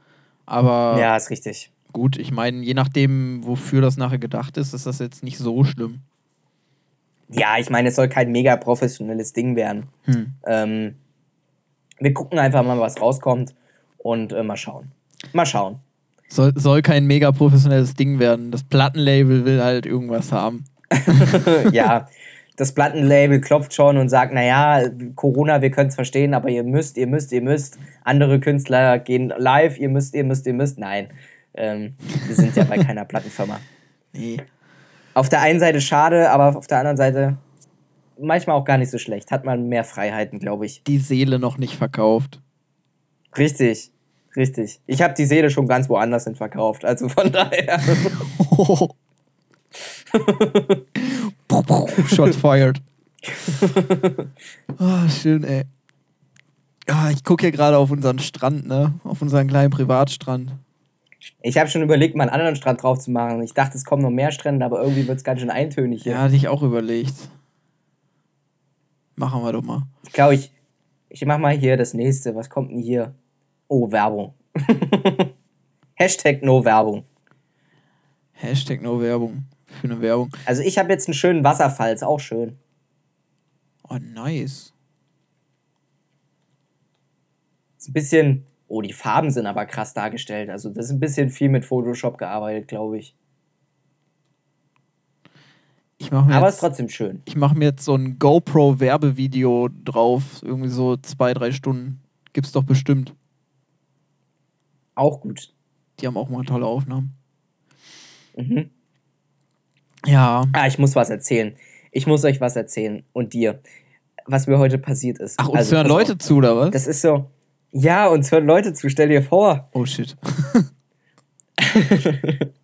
Aber Ja, ist richtig. gut, ich meine, je nachdem, wofür das nachher gedacht ist, ist das jetzt nicht so schlimm. Ja, ich meine, es soll kein mega professionelles Ding werden. Hm. Ähm, wir gucken einfach mal, was rauskommt und äh, mal schauen. Mal schauen. Soll, soll kein mega professionelles Ding werden. Das Plattenlabel will halt irgendwas haben. ja, das Plattenlabel klopft schon und sagt, naja, Corona, wir können es verstehen, aber ihr müsst, ihr müsst, ihr müsst. Andere Künstler gehen live, ihr müsst, ihr müsst, ihr müsst. Nein, ähm, wir sind ja bei keiner Plattenfirma. Nee. Auf der einen Seite schade, aber auf der anderen Seite manchmal auch gar nicht so schlecht. Hat man mehr Freiheiten, glaube ich. Die Seele noch nicht verkauft. Richtig, richtig. Ich habe die Seele schon ganz woanders hin verkauft, also von daher. Shot fired. Ah, schön, ey. Ah, ich gucke hier gerade auf unseren Strand, ne? Auf unseren kleinen Privatstrand. Ich habe schon überlegt, mal einen anderen Strand drauf zu machen. Ich dachte, es kommen noch mehr Strände, aber irgendwie wird es ganz schön eintönig hier. Ja, hatte ich auch überlegt. Machen wir doch mal. Ich glaube, ich, ich mach mal hier das nächste. Was kommt denn hier? Oh, Werbung. Hashtag No Werbung. Hashtag No Werbung. Für eine Werbung. Also ich habe jetzt einen schönen Wasserfall, ist auch schön. Oh, nice. Ist ein bisschen. Oh, die Farben sind aber krass dargestellt. Also das ist ein bisschen viel mit Photoshop gearbeitet, glaube ich. Ich mach mir Aber jetzt, ist trotzdem schön. ich mache mir jetzt so ein GoPro-Werbevideo drauf. Irgendwie so zwei, drei Stunden. Gibt's doch bestimmt. Auch gut. Die haben auch mal tolle Aufnahmen. Mhm. Ja. Ah, ich muss was erzählen. Ich muss euch was erzählen. Und dir. Was mir heute passiert ist. Ach, uns Also, hören Leute auf. zu, oder was? Das ist so. Ja, uns hören Leute zu. Stell dir vor. oh shit.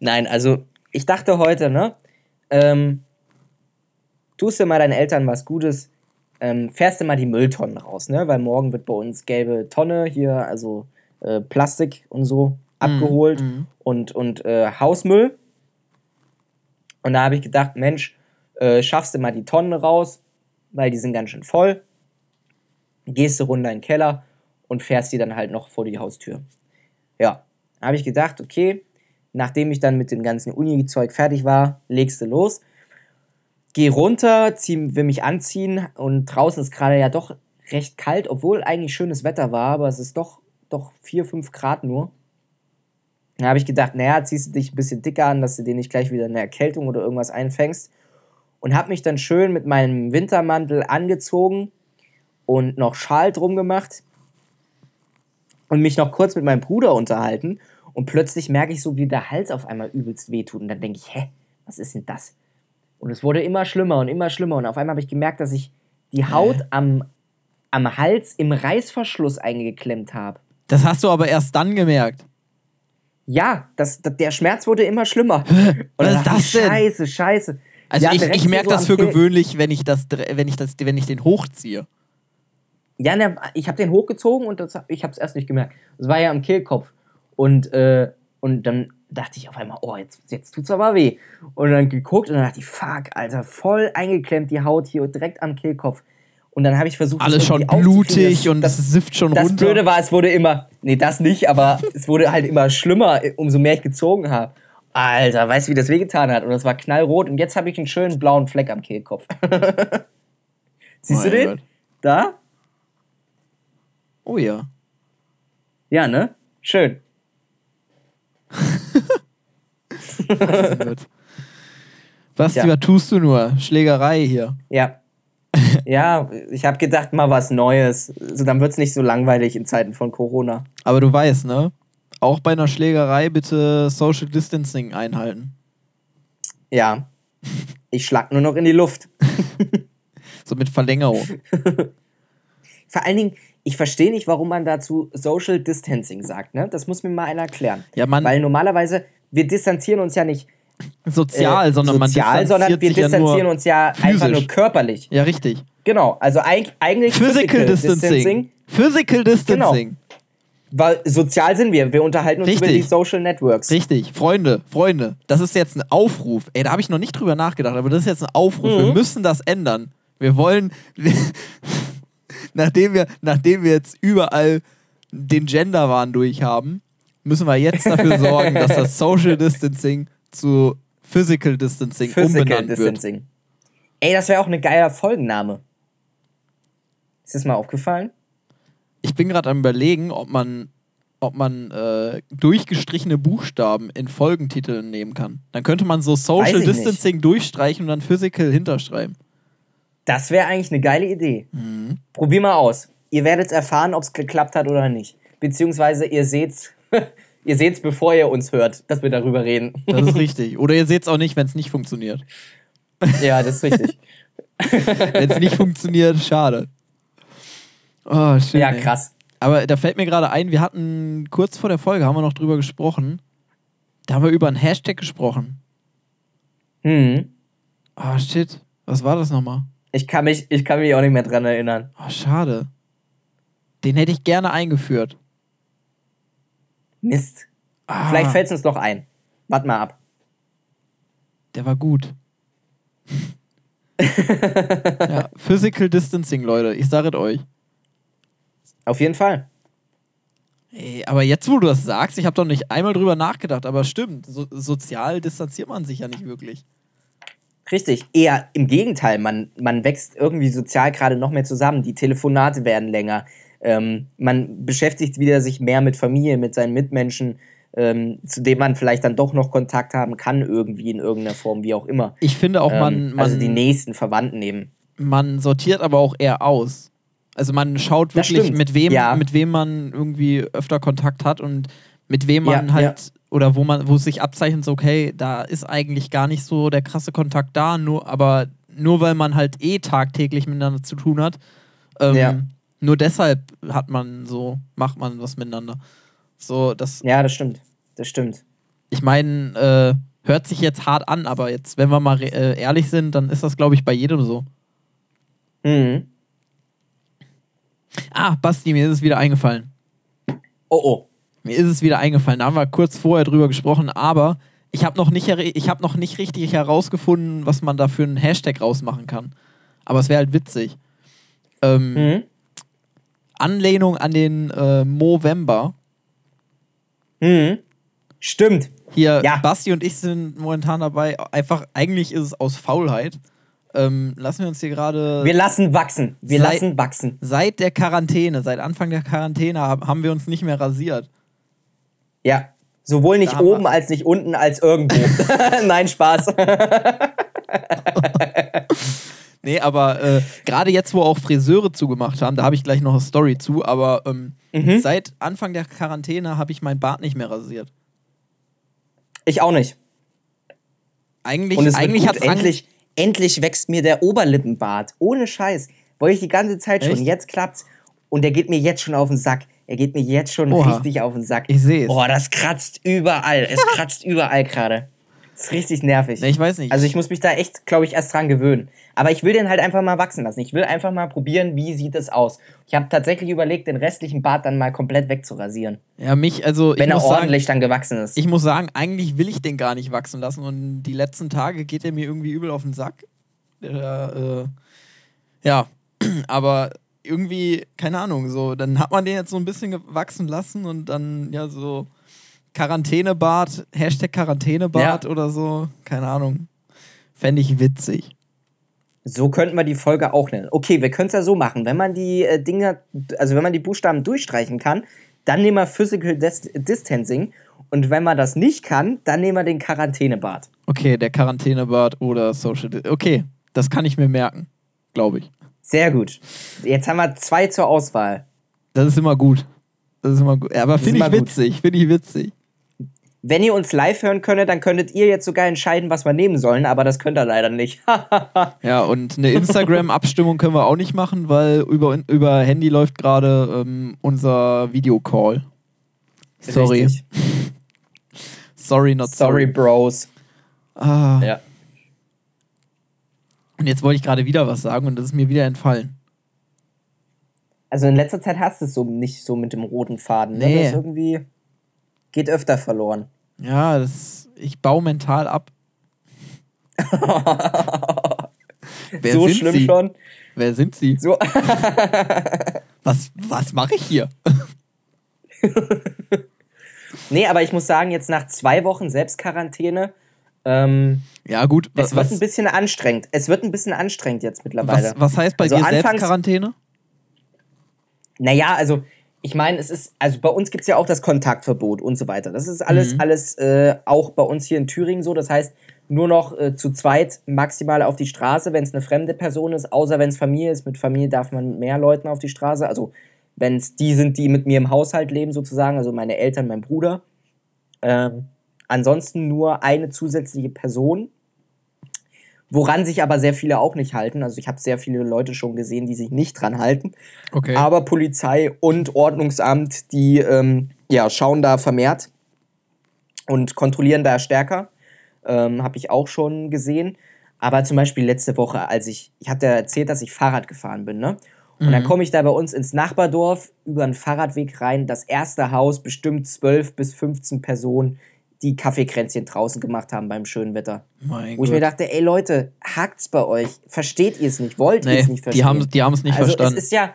Nein, also ich dachte heute, ne? Ähm, tust du mal deinen Eltern was Gutes, ähm, fährst du mal die Mülltonnen raus, ne? Weil morgen wird bei uns gelbe Tonne hier, also äh, Plastik und so abgeholt mhm. und, und äh, Hausmüll. Und da habe ich gedacht, Mensch, äh, schaffst du mal die Tonnen raus, weil die sind ganz schön voll. Gehst du runter in den Keller und fährst die dann halt noch vor die Haustür. Ja, habe ich gedacht, okay, nachdem ich dann mit dem ganzen Uni-Zeug fertig war, legst du los. Geh runter, zieh, will mich anziehen und draußen ist gerade ja doch recht kalt, obwohl eigentlich schönes Wetter war, aber es ist doch, doch 4, 5 Grad nur. Da habe ich gedacht, naja, ziehst du dich ein bisschen dicker an, dass du dir nicht gleich wieder eine Erkältung oder irgendwas einfängst. Und habe mich dann schön mit meinem Wintermantel angezogen und noch Schal drum gemacht und mich noch kurz mit meinem Bruder unterhalten. Und plötzlich merke ich so, wie der Hals auf einmal übelst wehtut. Und dann denke ich, hä, was ist denn das? Und es wurde immer schlimmer und immer schlimmer. Und auf einmal habe ich gemerkt, dass ich die Haut am, am Hals im Reißverschluss eingeklemmt habe. Das hast du aber erst dann gemerkt. Ja, das, das, der Schmerz wurde immer schlimmer. Was ist das denn? Scheiße, scheiße. Also Ja, ich, ich merke so das für gewöhnlich, wenn ich das, wenn ich das, wenn ich den hochziehe. Ja, ne, ich habe den hochgezogen und das, ich habe es erst nicht gemerkt. Es war ja am Kehlkopf. Und, äh, und dann dachte ich auf einmal, oh, jetzt, jetzt tut's aber weh. Und dann geguckt und dann dachte ich, fuck, Alter, voll eingeklemmt die Haut hier direkt am Kehlkopf. Und dann habe ich versucht, das Alles schon blutig Das- und das, es sifft schon das runter. Blöde war, es wurde immer, nee, das nicht, aber es wurde halt immer schlimmer, umso mehr ich gezogen habe. Alter, weißt du, wie das wehgetan hat? Und das war knallrot und jetzt habe ich einen schönen blauen Fleck am Kehlkopf. Siehst du Mein den? Gott. Da? Oh ja. Ja, ne? Schön. Basti, Ja. was tust du nur? Schlägerei hier. Ja. Ja, ich habe gedacht, mal was Neues. So, dann wird es nicht so langweilig in Zeiten von Corona. Aber du weißt, ne? Auch bei einer Schlägerei bitte Social Distancing einhalten. Ja. Ich schlag nur noch in die Luft. So mit Verlängerung. Vor allen Dingen, ich verstehe nicht, warum man dazu Social Distancing sagt. Ne? Das muss mir mal einer erklären. Ja, man- Weil normalerweise, wir distanzieren uns ja nicht Sozial, äh, sondern man sozial, distanziert sondern wir sich ja distanzieren nur uns ja einfach physisch. nur körperlich. Ja, richtig. Genau, also eig eigentlich Physical, Distancing. Physical Distancing. Weil sozial sind wir. Wir unterhalten uns über Richtig. die Social Networks. Richtig. Freunde, Freunde, das ist jetzt ein Aufruf. Ey, da habe ich noch nicht drüber nachgedacht, aber das ist jetzt ein Aufruf. Mhm. Wir müssen das ändern. Wir wollen, nachdem, wir, nachdem wir jetzt überall den Genderwahn durchhaben, müssen wir jetzt dafür sorgen, dass das Social Distancing zu Physical Distancing Physical umbenannt wird. Distancing. Ey, das wäre auch eine geile Folgenname. Ist das mal aufgefallen? Ich bin gerade am überlegen, ob man ob man äh, durchgestrichene Buchstaben in Folgentiteln nehmen kann. Dann könnte man so Social Distancing durchstreichen und dann Physical hinterschreiben. Das wäre eigentlich eine geile Idee. Mhm. Probier mal aus. Ihr werdet erfahren, ob es geklappt hat oder nicht. Beziehungsweise ihr seht's, ihr seht's, bevor ihr uns hört, dass wir darüber reden. Das ist richtig. Oder ihr seht es auch nicht, wenn es nicht funktioniert. ja, das ist richtig. Wenn es nicht funktioniert, schade. Oh, schön. Ja, ey. krass. Aber da fällt mir gerade ein, wir hatten kurz vor der Folge, haben wir noch drüber gesprochen. Da haben wir über einen Hashtag gesprochen. Hm. Oh, shit. Was war das nochmal? Ich kann, mich, ich kann mich auch nicht mehr dran erinnern. Oh, schade. Den hätte ich gerne eingeführt. Mist. Ah, Vielleicht fällt es uns noch ein. Wart mal ab. Der war gut. ja, Physical Distancing, Leute. Ich sage es euch. Auf jeden Fall. Ey, aber jetzt, wo du das sagst, ich habe doch nicht einmal drüber nachgedacht, aber stimmt, so, sozial distanziert man sich ja nicht wirklich. Richtig. Eher im Gegenteil. Man, man wächst irgendwie sozial gerade noch mehr zusammen. Die Telefonate werden länger. Ähm, man beschäftigt wieder sich mehr mit Familie, mit seinen Mitmenschen, ähm, zu dem man vielleicht dann doch noch Kontakt haben kann, irgendwie in irgendeiner Form, wie auch immer. Ich finde auch, man, ähm, man, also die nächsten Verwandten eben. man sortiert aber auch eher aus. Also man schaut wirklich, mit wem, Ja. mit wem man irgendwie öfter Kontakt hat und mit wem man Ja, halt oder wo man, wo es sich abzeichnet, so okay, da ist eigentlich gar nicht so der krasse Kontakt da, nur, aber nur weil man halt eh tagtäglich miteinander zu tun hat, ähm, Ja. nur deshalb hat man so, macht man was miteinander. So, das, Ja, das stimmt. Das stimmt. ich meine, äh, hört sich jetzt hart an, aber jetzt, wenn wir mal äh, ehrlich sind, dann ist das, glaube ich, bei jedem so. Mhm. Ah, Basti, mir ist es wieder eingefallen. Oh oh. Mir ist es wieder eingefallen. Da haben wir kurz vorher drüber gesprochen, aber ich habe noch, nicht ich hab noch nicht richtig herausgefunden, was man da für einen Hashtag rausmachen kann. Aber es wäre halt witzig. Ähm, Mhm. Anlehnung an den äh, Movember. Mhm. Stimmt. Hier, Ja. Basti und ich sind momentan dabei. Einfach, eigentlich ist es aus Faulheit. Ähm, lassen wir uns hier gerade. Wir lassen wachsen. Wir Sei- lassen wachsen. Seit der Quarantäne, seit Anfang der Quarantäne hab, haben wir uns nicht mehr rasiert. Ja. Sowohl nicht Da oben als nicht unten als irgendwo. Nein, Spaß. Nee, aber äh, gerade jetzt, wo auch Friseure zugemacht haben, da habe ich gleich noch eine Story zu, aber ähm, Mhm. seit Anfang der Quarantäne habe ich mein Bart nicht mehr rasiert. Ich auch nicht. Eigentlich, Und es eigentlich hat gut. endlich, endlich wächst mir der Oberlippenbart. Ohne Scheiß. Wollte ich die ganze Zeit schon. Echt? Jetzt klappt's. Und der geht mir jetzt schon auf den Sack. Er geht mir jetzt schon Oha. richtig auf den Sack. Ich seh's. Boah, das kratzt überall. Es kratzt überall gerade. Ist richtig nervig. Nee, ich weiß nicht. Also ich muss mich da echt, glaube ich, erst dran gewöhnen. Aber ich will den halt einfach mal wachsen lassen. Ich will einfach mal probieren, wie sieht es aus. Ich habe tatsächlich überlegt, den restlichen Bart dann mal komplett wegzurasieren. ja, mich, also Wenn er muss, sagen, ordentlich dann gewachsen ist. ich muss sagen, eigentlich will ich den gar nicht wachsen lassen und die letzten Tage geht er mir irgendwie übel auf den Sack. Der, äh, ja, aber irgendwie, keine Ahnung, so, dann hat man den jetzt so ein bisschen wachsen lassen und dann, ja, so Quarantänebart, Hashtag Quarantänebart Ja. oder so, keine Ahnung. Fände ich witzig. So könnten wir die Folge auch nennen. Okay, wir können es ja so machen. Wenn man die äh, Dinger, also wenn man die Buchstaben durchstreichen kann, dann nehmen wir Physical Dis Distancing. Und wenn man das nicht kann, dann nehmen wir den Quarantänebart. Okay, der Quarantänebart oder Social. Di- Okay, das kann ich mir merken, glaube ich. Sehr gut. Jetzt haben wir zwei zur Auswahl. Das ist immer gut. Das ist immer gut. Ja, aber finde ich witzig, finde ich witzig. Wenn ihr uns live hören könntet, dann könntet ihr jetzt sogar entscheiden, was wir nehmen sollen, aber das könnt ihr leider nicht. Ja, und eine Instagram-Abstimmung können wir auch nicht machen, weil über, über Handy läuft gerade ähm, unser Videocall. Sorry. Richtig. Sorry, not Sorry, sorry. Bros. Ah, Ja. Und jetzt wollte ich gerade wieder was sagen und das ist mir wieder entfallen. Also in letzter Zeit hast du es so nicht so mit dem roten Faden. Ne? Nee. Das irgendwie geht öfter verloren. Ja, das, ich baue mental ab. So schlimm Sie? schon. Wer sind Sie? So. Was, was mache ich hier? Nee, aber ich muss sagen, jetzt nach zwei Wochen Selbstquarantäne, ähm, Ja, gut. es Was, wird ein was, bisschen anstrengend. Es wird ein bisschen anstrengend jetzt mittlerweile. was, was heißt bei Also dir Selbstquarantäne? Naja, also ich meine, es ist, also bei uns gibt es ja auch das Kontaktverbot und so weiter. Das ist alles, Mhm. alles äh, auch bei uns hier in Thüringen so. Das heißt, nur noch äh, zu zweit maximal auf die Straße, wenn es eine fremde Person ist, außer wenn es Familie ist. Mit Familie darf man mit mehr Leuten auf die Straße. Also wenn es die sind, die mit mir im Haushalt leben, sozusagen, also meine Eltern, mein Bruder. Ähm, ansonsten nur eine zusätzliche Person. Woran sich aber sehr viele auch nicht halten. Also ich habe sehr viele Leute schon gesehen, die sich nicht dran halten. Okay. Aber Polizei und Ordnungsamt, die ähm, ja, schauen da vermehrt und kontrollieren da stärker. Ähm, Habe ich auch schon gesehen. Aber zum Beispiel letzte Woche, als ich, ich hatte erzählt, dass ich Fahrrad gefahren bin, ne? Und dann komme ich da bei uns ins Nachbardorf über einen Fahrradweg rein. Das erste Haus, bestimmt 12 bis 15 Personen, die Kaffeekränzchen draußen gemacht haben beim schönen Wetter. mein Wo ich mir dachte, ey Leute, hakt's bei euch? Versteht ihr es nicht? Wollt ihr nee, es nicht verstehen? die haben die haben es nicht also verstanden. Es ist ja,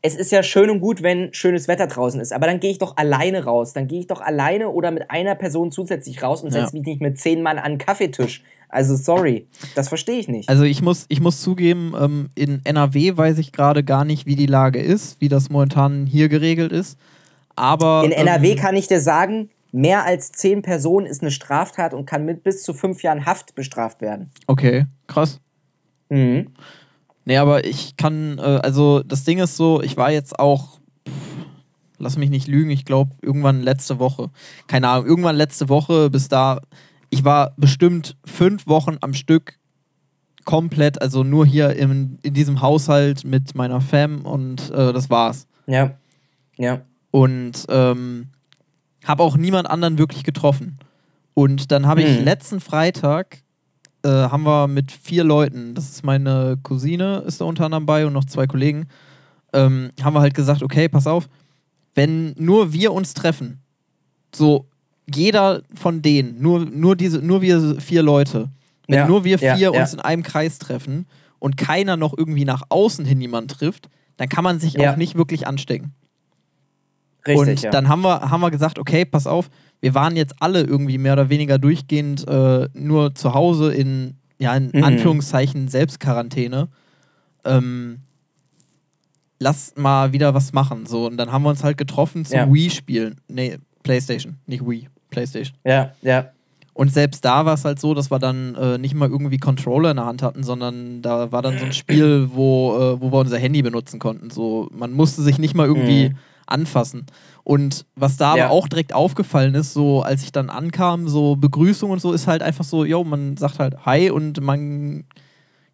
es ist ja schön und gut, wenn schönes Wetter draußen ist, aber dann gehe ich doch alleine raus. Dann gehe ich doch alleine oder mit einer Person zusätzlich raus und Ja. setze mich nicht mit zehn Mann an den Kaffeetisch. Also sorry, das verstehe ich nicht. Also ich muss, ich muss zugeben, ähm, in NRW weiß ich gerade gar nicht, wie die Lage ist, wie das momentan hier geregelt ist. Aber In NRW ähm, kann ich dir sagen, mehr als zehn Personen ist eine Straftat und kann mit bis zu fünf Jahren Haft bestraft werden. Okay, krass. Mhm. Nee, aber ich kann, äh, also das Ding ist so, ich war jetzt auch, pff, lass mich nicht lügen, ich glaube irgendwann letzte Woche. Keine Ahnung, irgendwann letzte Woche bis da, ich war bestimmt fünf Wochen am Stück komplett, also nur hier in, in diesem Haushalt mit meiner Fam und äh, das war's. Ja. Ja. und ähm, habe auch niemand anderen wirklich getroffen. Und dann habe ich Mhm. letzten Freitag äh, haben wir mit vier Leuten, das ist meine Cousine, ist da unter anderem bei und noch zwei Kollegen, ähm, haben wir halt gesagt, okay, pass auf, wenn nur wir uns treffen, so jeder von denen, nur, nur diese, nur wir vier Leute, wenn Ja, nur wir ja, vier ja. uns in einem Kreis treffen und keiner noch irgendwie nach außen hin jemanden trifft, dann kann man sich Ja. auch nicht wirklich anstecken. Richtig. und ja. dann haben wir, haben wir gesagt, okay, pass auf, wir waren jetzt alle irgendwie mehr oder weniger durchgehend äh, nur zu Hause in, ja, in Mhm. Anführungszeichen Selbstquarantäne. Ähm, lass mal wieder was machen. So, und dann haben wir uns halt getroffen zum Ja. Wii-Spielen. Nee, Playstation, nicht Wii, Playstation. ja, ja. Und selbst da war es halt so, dass wir dann äh, nicht mal irgendwie Controller in der Hand hatten, sondern da war dann so ein Spiel, wo, äh, wo wir unser Handy benutzen konnten. So, man musste sich nicht mal irgendwie Mhm. Anfassen. Und was da Ja. aber auch direkt aufgefallen ist, so als ich dann ankam, so Begrüßung und so, ist halt einfach so, yo, man sagt halt Hi und man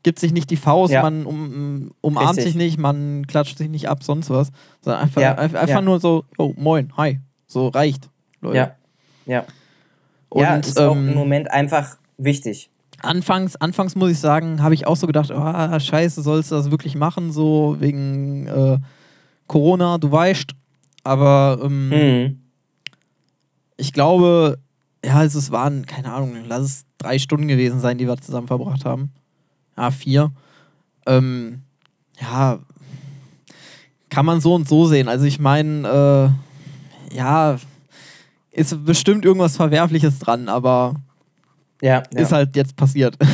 gibt sich nicht die Faust, Ja. man um, umarmt Richtig. sich nicht, man klatscht sich nicht ab, sonst was. Sondern einfach, Ja, einfach, nur so, yo, moin, hi. So reicht. Leute. Ja. Ja. Und, ja, ist auch ähm, im Moment einfach wichtig. Anfangs, anfangs muss ich sagen, habe ich auch so gedacht, ah, scheiße, sollst du das wirklich machen, so wegen äh, Corona, du weißt. Aber ähm, Mhm. ich glaube, ja, also es waren, keine Ahnung, lass es drei Stunden gewesen sein, die wir zusammen verbracht haben. Ja, vier. Ähm, ja, kann man so und so sehen. Also ich meine, äh, ja, ist bestimmt irgendwas Verwerfliches dran, aber Ja, ja. ist halt jetzt passiert.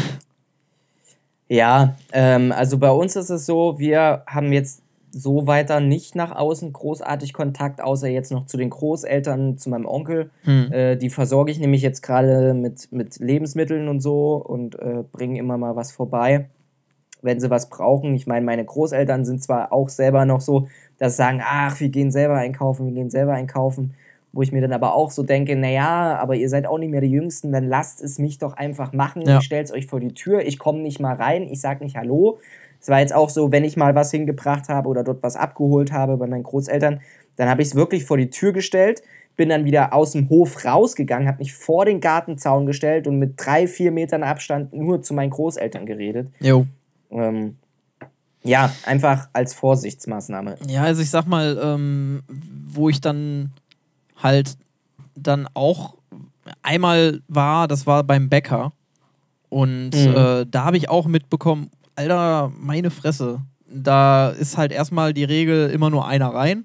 Ja, ähm, also bei uns ist es so, wir haben jetzt so weiter nicht nach außen großartig Kontakt, außer jetzt noch zu den Großeltern, zu meinem Onkel. Hm. Äh, die versorge ich nämlich jetzt gerade mit, mit Lebensmitteln und so und äh, bringe immer mal was vorbei, wenn sie was brauchen. Ich meine, meine Großeltern sind zwar auch selber noch so, dass sie sagen, ach, wir gehen selber einkaufen, wir gehen selber einkaufen. Wo ich mir dann aber auch so denke, naja, aber ihr seid auch nicht mehr die Jüngsten, dann lasst es mich doch einfach machen. Ja. Ich stell's euch vor die Tür, ich komme nicht mal rein, ich sag nicht Hallo. Es war jetzt auch so, wenn ich mal was hingebracht habe oder dort was abgeholt habe bei meinen Großeltern, dann habe ich es wirklich vor die Tür gestellt, bin dann wieder aus dem Hof rausgegangen, habe mich vor den Gartenzaun gestellt und mit drei, vier Metern Abstand nur zu meinen Großeltern geredet. Jo. Ähm, ja, einfach als Vorsichtsmaßnahme. Ja, also ich sag mal, ähm, wo ich dann halt dann auch einmal war, das war beim Bäcker. Und Mhm. äh, da habe ich auch mitbekommen, Alter, meine Fresse. Da ist halt erstmal die Regel immer nur einer rein.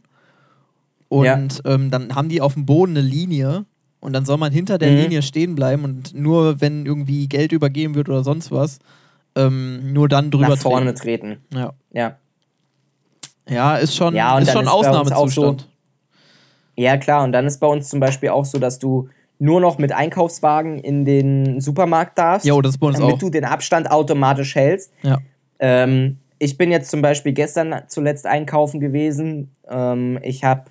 Und Ja. ähm, dann haben die auf dem Boden eine Linie. Und dann soll man hinter der Mhm. Linie stehen bleiben und nur wenn irgendwie Geld übergeben wird oder sonst was, ähm, nur dann drüber Nach vorne treten. treten. Ja. Ja. ja, ist schon, Ja, ist schon ist Ausnahmezustand. Ja, klar. Und dann ist bei uns zum Beispiel auch so, dass du nur noch mit Einkaufswagen in den Supermarkt darfst. Jo, das ist bei uns damit auch. du den Abstand automatisch hältst. Ja. Ähm, ich bin jetzt zum Beispiel gestern zuletzt einkaufen gewesen. Ähm, ich habe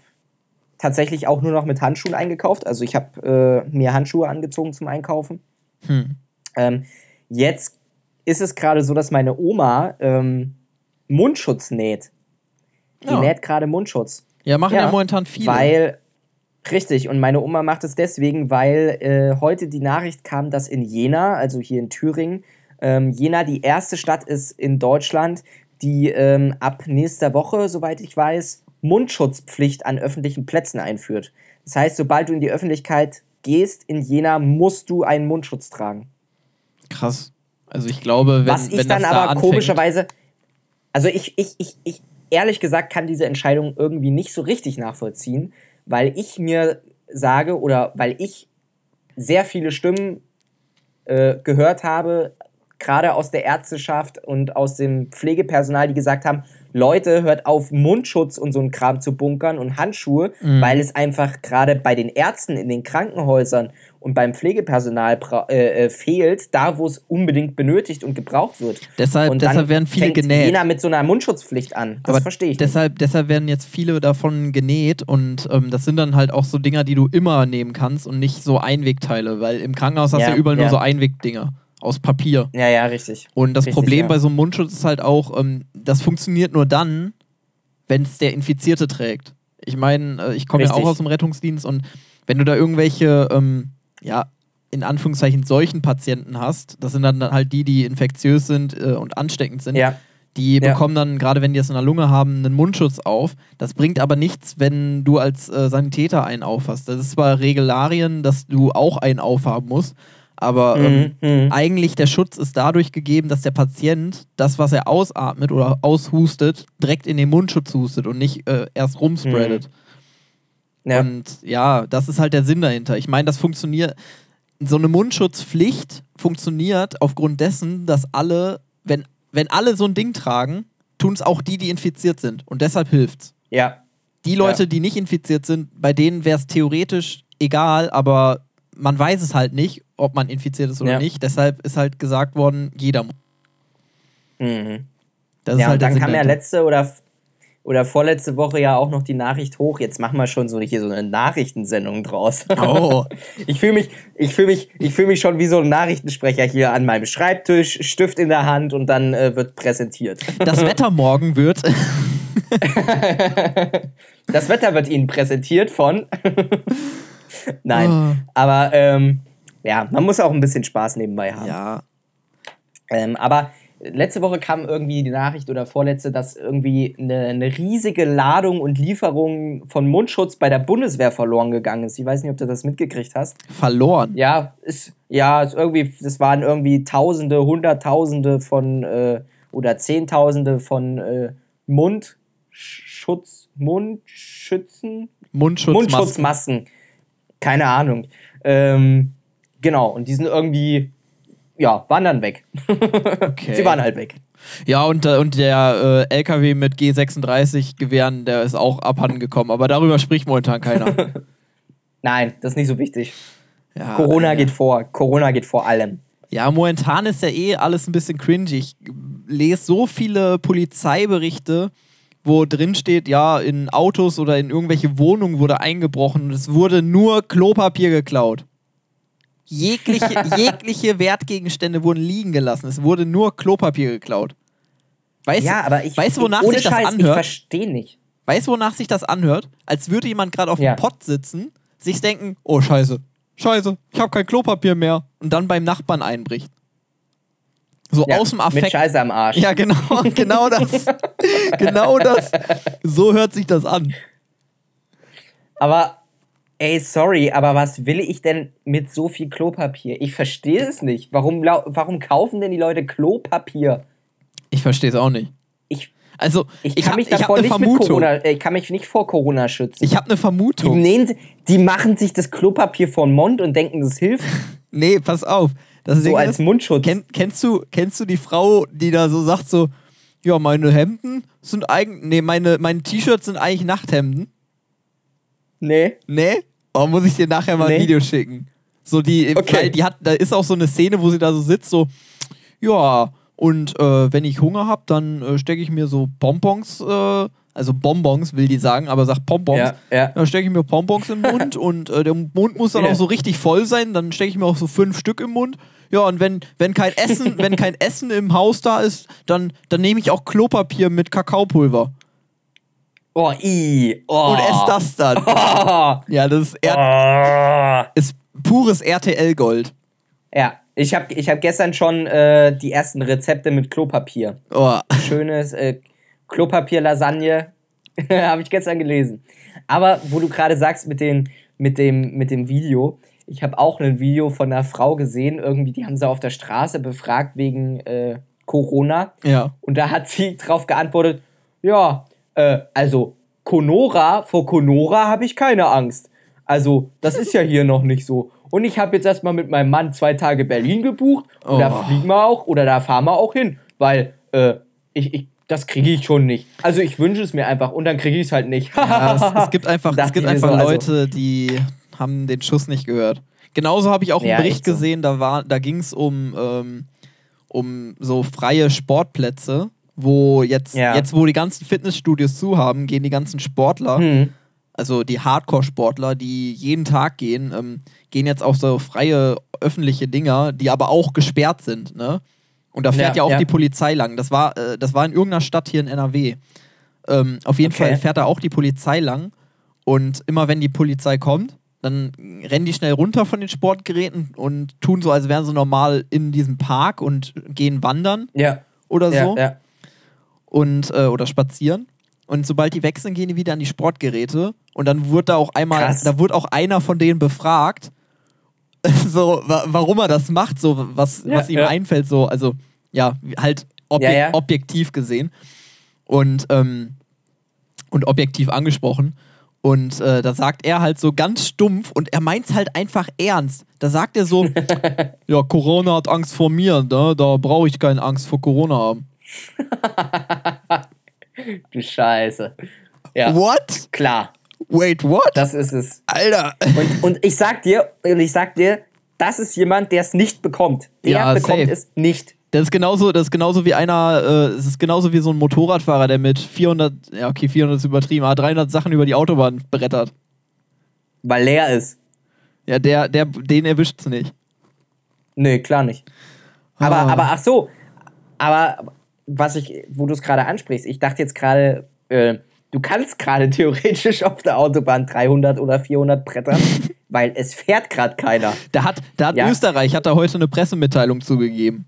tatsächlich auch nur noch mit Handschuhen eingekauft. Also ich habe äh, mir Handschuhe angezogen zum Einkaufen. Hm. Ähm, jetzt ist es gerade so, dass meine Oma ähm, Mundschutz näht. Die Ja. näht gerade Mundschutz. Ja, machen ja, Ja, momentan viele. Weil, richtig, und meine Oma macht es deswegen, weil äh, heute die Nachricht kam, dass in Jena, also hier in Thüringen, ähm, Jena die erste Stadt ist in Deutschland, die ähm, ab nächster Woche, soweit ich weiß, Mundschutzpflicht an öffentlichen Plätzen einführt. Das heißt, sobald du in die Öffentlichkeit gehst in Jena, musst du einen Mundschutz tragen. Krass. Also ich glaube, wenn, Was ich wenn dann das da aber anfängt, komischerweise, also ich, ich, ich, ich, ehrlich gesagt, kann diese Entscheidung irgendwie nicht so richtig nachvollziehen, weil ich mir sage oder weil ich sehr viele Stimmen äh, gehört habe, gerade aus der Ärzteschaft und aus dem Pflegepersonal, die gesagt haben, Leute, hört auf, Mundschutz und so ein Kram zu bunkern und Handschuhe, Mhm. weil es einfach gerade bei den Ärzten in den Krankenhäusern und beim Pflegepersonal äh, äh, fehlt, da wo es unbedingt benötigt und gebraucht wird. Deshalb- und deshalb werden viele fängt genäht. Jena mit so einer Mundschutzpflicht an. Das aber verstehe ich deshalb, deshalb werden jetzt viele davon genäht und ähm, das sind dann halt auch so Dinger, die du immer nehmen kannst und nicht so Einwegteile, weil im Krankenhaus hast du Ja, ja überall nur ja. so Einwegdinger aus Papier. nicht. Ja, ja, richtig. Und das Richtig, Problem ja. bei so einem Mundschutz ist halt auch, ähm, das funktioniert nur dann, wenn es der Infizierte trägt. Ich meine, äh, ich komme ja auch aus dem Rettungsdienst und wenn du da irgendwelche, ähm, ja, in Anführungszeichen solchen Patienten hast, das sind dann halt die, die infektiös sind äh, und ansteckend sind, Ja. die Ja. bekommen dann, gerade wenn die es in der Lunge haben, einen Mundschutz auf. Das bringt aber nichts, wenn du als äh, Sanitäter einen aufhast. Das ist zwar Regularien, dass du auch einen aufhaben musst, aber ähm, Mhm, mhm. eigentlich der Schutz ist dadurch gegeben, dass der Patient das, was er ausatmet oder aushustet, direkt in den Mundschutz hustet und nicht äh, erst rumspreadet. Ja. Und ja, das ist halt der Sinn dahinter. Ich meine, das funktioniert. So eine Mundschutzpflicht funktioniert aufgrund dessen, dass alle, wenn, wenn alle so ein Ding tragen, tun es auch die, die infiziert sind. Und deshalb hilft's. ja. Die Leute, Ja. die nicht infiziert sind, bei denen wäre es theoretisch egal, aber man weiß es halt nicht, ob man infiziert ist oder Ja. nicht. Deshalb ist halt gesagt worden, jeder muss. Mhm. Das ist Ja, halt und dann kam ja letzte oder, oder vorletzte Woche ja auch noch die Nachricht hoch. Jetzt machen wir schon so hier so eine Nachrichtensendung draus. Oh, Ich fühle mich, ich fühle mich, ich fühle mich schon wie so ein Nachrichtensprecher hier an meinem Schreibtisch, Stift in der Hand und dann äh, wird präsentiert. das Wetter morgen wird. Das Wetter wird Ihnen präsentiert von. Nein, Oh. aber ähm, ja, man muss auch ein bisschen Spaß nebenbei haben. ja. Ähm, aber letzte Woche kam irgendwie die Nachricht oder vorletzte, dass irgendwie eine, eine riesige Ladung und Lieferung von Mundschutz bei der Bundeswehr verloren gegangen ist. Ich weiß nicht, ob du das mitgekriegt hast. Verloren. Ja, ist, ja, ist irgendwie, das waren irgendwie Tausende, Hunderttausende von äh, oder Zehntausende von äh, Mundschutz, Mundschützen, Mundschutz. Mundschutzmasken. Keine Ahnung. Ähm, genau, und die sind irgendwie, ja, waren dann weg. Okay. Sie waren halt weg. Ja, und, äh, und der äh, LKW mit G36-Gewehren, der ist auch abhanden gekommen. Aber darüber spricht momentan keiner. Nein, das ist nicht so wichtig. Ja, Corona äh, geht vor. Corona geht vor allem. Ja, momentan ist ja eh alles ein bisschen cringy. Ich lese so viele Polizeiberichte, wo drin steht, ja, in Autos oder in irgendwelche Wohnungen wurde eingebrochen und es wurde nur Klopapier geklaut. Jegliche, jegliche Wertgegenstände wurden liegen gelassen. Es wurde nur Klopapier geklaut. Weißt, ja, aber ich, weißt du, wonach sich das Scheiß, ich anhört? verstehe nicht. Weißt du, wonach sich das anhört? Als würde jemand gerade auf Ja. dem Pott sitzen, sich denken, oh scheiße, scheiße, ich habe kein Klopapier mehr und dann beim Nachbarn einbricht. So Ja, aus dem Mit Affekt. Scheiße am Arsch. Ja, genau, genau das. genau das. So hört sich das an. Aber, ey, sorry, aber was will ich denn mit so viel Klopapier? Ich verstehe es nicht. Warum, warum kaufen denn die Leute Klopapier? Ich verstehe es auch nicht. Ich, Also, ich ich, kann hab- mich davor nicht mit. Corona, ich kann mich nicht vor Corona schützen. Ich habe eine die, Vermutung. nähen, die machen sich das Klopapier vor den Mund und denken, das hilft Nee, pass auf. Das so als Mundschutz. kenn, kennst, du, kennst du die Frau, die da so sagt, so, ja, meine Hemden sind eigentlich, nee, meine, meine T-Shirts sind eigentlich Nachthemden? Nee. Nee? Oh, muss ich dir nachher mal Nee. ein Video schicken. So die, Okay. weil die hat, da ist auch so eine Szene, wo sie da so sitzt, so, ja, und äh, wenn ich Hunger habe, dann äh, stecke ich mir so Bonbons, äh, also Bonbons will die sagen, aber sagt Bonbons. Ja, ja. Dann stecke ich mir Bonbons im Mund und äh, der Mund muss dann Ja. auch so richtig voll sein, dann stecke ich mir auch so fünf Stück im Mund. Ja, und wenn, wenn kein Essen, wenn kein Essen im Haus da ist, dann, dann nehme ich auch Klopapier mit Kakaopulver. Oh, i. Oh. Und esse das dann. Oh. Ja, das ist, R Oh. ist pures RTL-Gold. Ja, ich habe ich hab gestern schon äh, die ersten Rezepte mit Klopapier. Oh. Schönes äh, Klopapier-Lasagne habe ich gestern gelesen. Aber wo du gerade sagst mit, den, mit, dem, mit dem Video, ich habe auch ein Video von einer Frau gesehen, irgendwie, die haben sie auf der Straße befragt wegen äh, Corona. Ja. Und da hat sie drauf geantwortet, ja, äh, also Conora, vor Conora habe ich keine Angst. Also, das ist ja hier noch nicht so. Und ich habe jetzt erstmal mit meinem Mann zwei Tage Berlin gebucht. Und da Oh. fliegen wir auch oder da fahren wir auch hin. Weil, äh, ich, ich, das kriege ich schon nicht. Also ich wünsche es mir einfach und dann kriege ich es halt nicht. Ja, es, es gibt einfach, es gibt einfach so, also- Leute, die haben den Schuss nicht gehört. Genauso habe ich auch einen Ja, Bericht so. gesehen, da, war- da ging es um, ähm, um so freie Sportplätze, wo jetzt, Ja. jetzt, wo die ganzen Fitnessstudios zu haben, gehen die ganzen Sportler, Hm. also die Hardcore-Sportler, die jeden Tag gehen, ähm, gehen jetzt auf so freie öffentliche Dinger, die aber auch gesperrt sind, ne? Und da fährt ja, Ja, auch ja. die Polizei lang. Das war, äh, das war in irgendeiner Stadt hier in NRW. Ähm, auf jeden Okay. Fall fährt da auch die Polizei lang. Und immer wenn die Polizei kommt, dann rennen die schnell runter von den Sportgeräten und tun so, als wären sie normal in diesem Park und gehen wandern Ja, oder ja, so ja. Und äh, oder spazieren. Und sobald die weg sind, gehen die wieder an die Sportgeräte. Und dann wurde da auch einmal, Krass. da wurde auch einer von denen befragt, so, wa warum er das macht, so was, Ja, was ihm ja. einfällt, so, also ja, halt obje Ja, ja. objektiv gesehen. Und, ähm, und objektiv angesprochen. Und äh, da sagt er halt so ganz stumpf und er meint es halt einfach ernst. Da sagt er so: Ja, Corona hat Angst vor mir, ne? da brauche ich keine Angst vor Corona haben. Du Scheiße. Ja, What? klar. Wait, what? Das ist es. Alter. Und, und ich sag dir, und ich sag dir, das ist jemand, der es nicht bekommt. Der Ja, bekommt safe. es nicht. Das ist genauso, das ist genauso wie einer, äh, es ist genauso wie so ein Motorradfahrer, der mit 400, ja okay, 400 ist übertrieben, aber 300 Sachen über die Autobahn brettert. Weil leer ist. Ja, der, der, den erwischt's nicht. Nee, klar nicht. Aber, Ah. aber ach so, aber was ich, wo du es gerade ansprichst, ich dachte jetzt gerade, äh, du kannst gerade theoretisch auf der Autobahn 300 oder 400 brettern, weil es fährt gerade keiner. Da hat, da hat Ja. Österreich hat da heute eine Pressemitteilung zugegeben.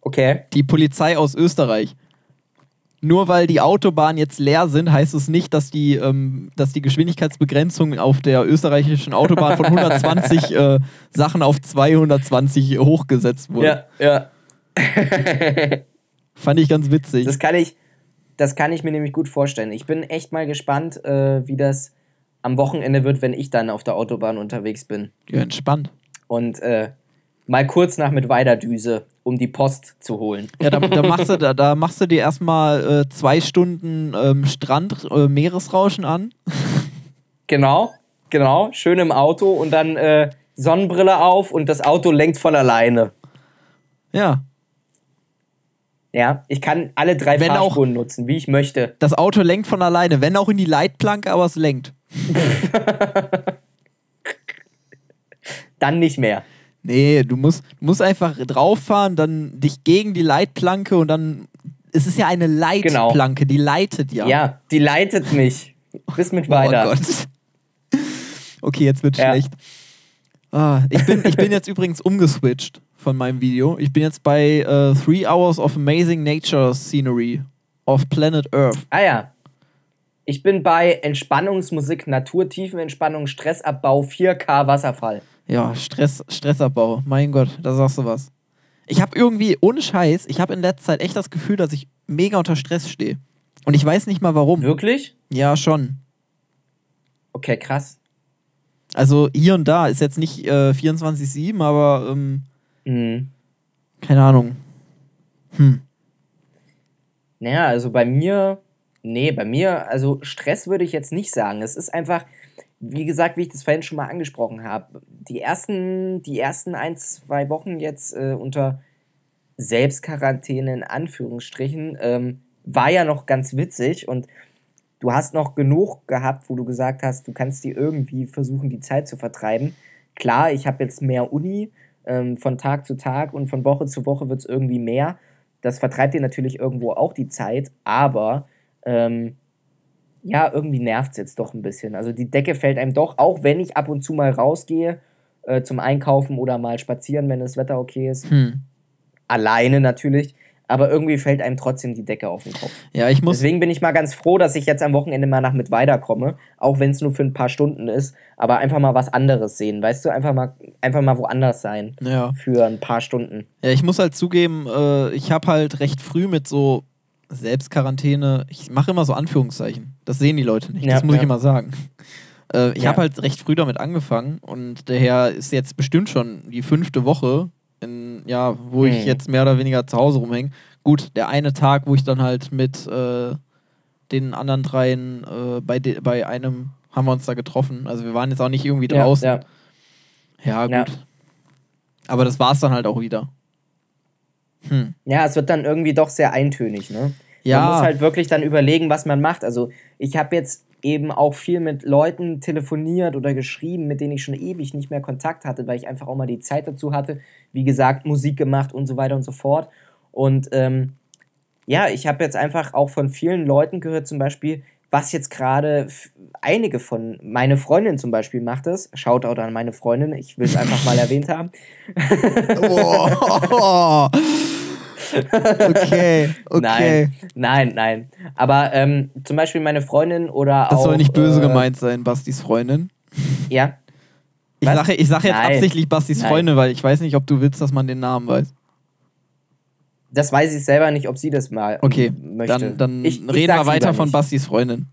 Okay. Die Polizei aus Österreich. Nur weil die Autobahnen jetzt leer sind, heißt es nicht, dass die, ähm, dass die Geschwindigkeitsbegrenzung auf der österreichischen Autobahn von 120 äh, Sachen auf 220 hochgesetzt wurde. Ja, ja. Fand ich ganz witzig. Das kann ich, das kann ich mir nämlich gut vorstellen. Ich bin echt mal gespannt, äh, wie das am Wochenende wird, wenn ich dann auf der Autobahn unterwegs bin. ja, entspannt. Und äh, mal kurz nach mit Weiderdüse, um die Post zu holen. Ja, da, da, machst, du, da, da machst du dir erstmal äh, zwei Stunden ähm, Strand, äh, Meeresrauschen an. Genau, genau. Schön im Auto und dann äh, Sonnenbrille auf und das Auto lenkt von alleine. Ja. Ja, ich kann alle drei Wenn auch- Fahrspuren nutzen, wie ich möchte. Das Auto lenkt von alleine, wenn auch in die Leitplanke, aber es lenkt. Dann nicht mehr. Nee, du musst, du musst einfach drauffahren, dann dich gegen die Leitplanke und dann. Es ist ja eine Leitplanke, die leitet ja. Ja, die leitet mich. Bis mit Oh weiter. Gott. Okay, jetzt wird Ja. schlecht. Ah, ich, bin, ich bin jetzt übrigens umgeswitcht von meinem Video. Ich bin jetzt bei äh, Three Hours of Amazing Nature Scenery of Planet Earth. Ah ja. Ich bin bei Entspannungsmusik, Naturtiefenentspannung, Stressabbau, 4K Wasserfall. Ja, Stress, Stressabbau. Mein Gott, da sagst du was. Ich habe irgendwie, ohne Scheiß, ich habe in letzter Zeit echt das Gefühl, dass ich mega unter Stress stehe. Und ich weiß nicht mal warum. Wirklich? Ja, schon. Okay, krass. Also hier und da ist jetzt nicht äh, 24-7, aber ähm, Mhm. keine Ahnung. Hm. Naja, also bei mir, nee, bei mir, also Stress würde ich jetzt nicht sagen. Es ist einfach, wie gesagt, wie ich das vorhin schon mal angesprochen habe, die ersten, die ersten ein, zwei Wochen jetzt äh, unter Selbstquarantäne in Anführungsstrichen ähm, war ja noch ganz witzig und du hast noch genug gehabt, wo du gesagt hast, du kannst dir irgendwie versuchen, die Zeit zu vertreiben. Klar, ich habe jetzt mehr Uni, ähm, von Tag zu Tag und von Woche zu Woche wird es irgendwie mehr. Das vertreibt dir natürlich irgendwo auch die Zeit, aber ähm, ja, irgendwie nervt es jetzt doch ein bisschen. Also die Decke fällt einem doch, auch wenn ich ab und zu mal rausgehe äh, zum Einkaufen oder mal spazieren, wenn das Wetter okay ist. Hm. Alleine natürlich aber irgendwie fällt einem trotzdem die Decke auf den Kopf. Ja, ich muss. Deswegen bin ich mal ganz froh, dass ich jetzt am Wochenende mal nach Mittweida komme, auch wenn es nur für ein paar Stunden ist, aber einfach mal was anderes sehen, weißt du, einfach mal, einfach mal woanders sein. Ja. Für ein paar Stunden. Ja, ich muss halt zugeben, äh, ich habe halt recht früh mit so Selbstquarantäne, ich mache immer so Anführungszeichen. Das sehen die Leute nicht, ja, das muss ja. ich immer sagen. Äh, ich habe halt recht früh damit angefangen und daher ist jetzt bestimmt schon die fünfte Woche, in, ja, wo hm. ich jetzt mehr oder weniger zu Hause rumhänge. Gut, der eine Tag, wo ich dann halt mit äh, den anderen dreien äh, bei, bei einem haben wir uns da getroffen. Also wir waren jetzt auch nicht irgendwie draußen. Ja, ja. ja gut. Ja. Aber das war es dann halt auch wieder. Hm. Ja, es wird dann irgendwie doch sehr eintönig, ne? Ja. Man muss halt wirklich dann überlegen, was man macht. Also ich habe jetzt eben auch viel mit Leuten telefoniert oder geschrieben, mit denen ich schon ewig nicht mehr Kontakt hatte, weil ich einfach auch mal die Zeit dazu hatte. Wie gesagt, Musik gemacht und so weiter und so fort. Und ähm, ja, ich habe jetzt einfach auch von vielen Leuten gehört, zum Beispiel, was jetzt gerade einige von, meine Freundin zum Beispiel macht es. Shoutout an meine Freundin, ich will es einfach mal erwähnt haben. oh. okay, okay. Nein, nein, nein. Aber ähm, zum Beispiel meine Freundin oder das auch. Das soll nicht böse äh, gemeint sein, Bastis Freundin. Ja. Ich sage ich sag jetzt nein. absichtlich Bastis nein. Freundin, weil ich weiß nicht, ob du willst, dass man den Namen weiß. Das weiß ich selber nicht, ob sie das mal okay, möchte. Dann, dann ich, reden ich wir weiter von Bastis Freundin.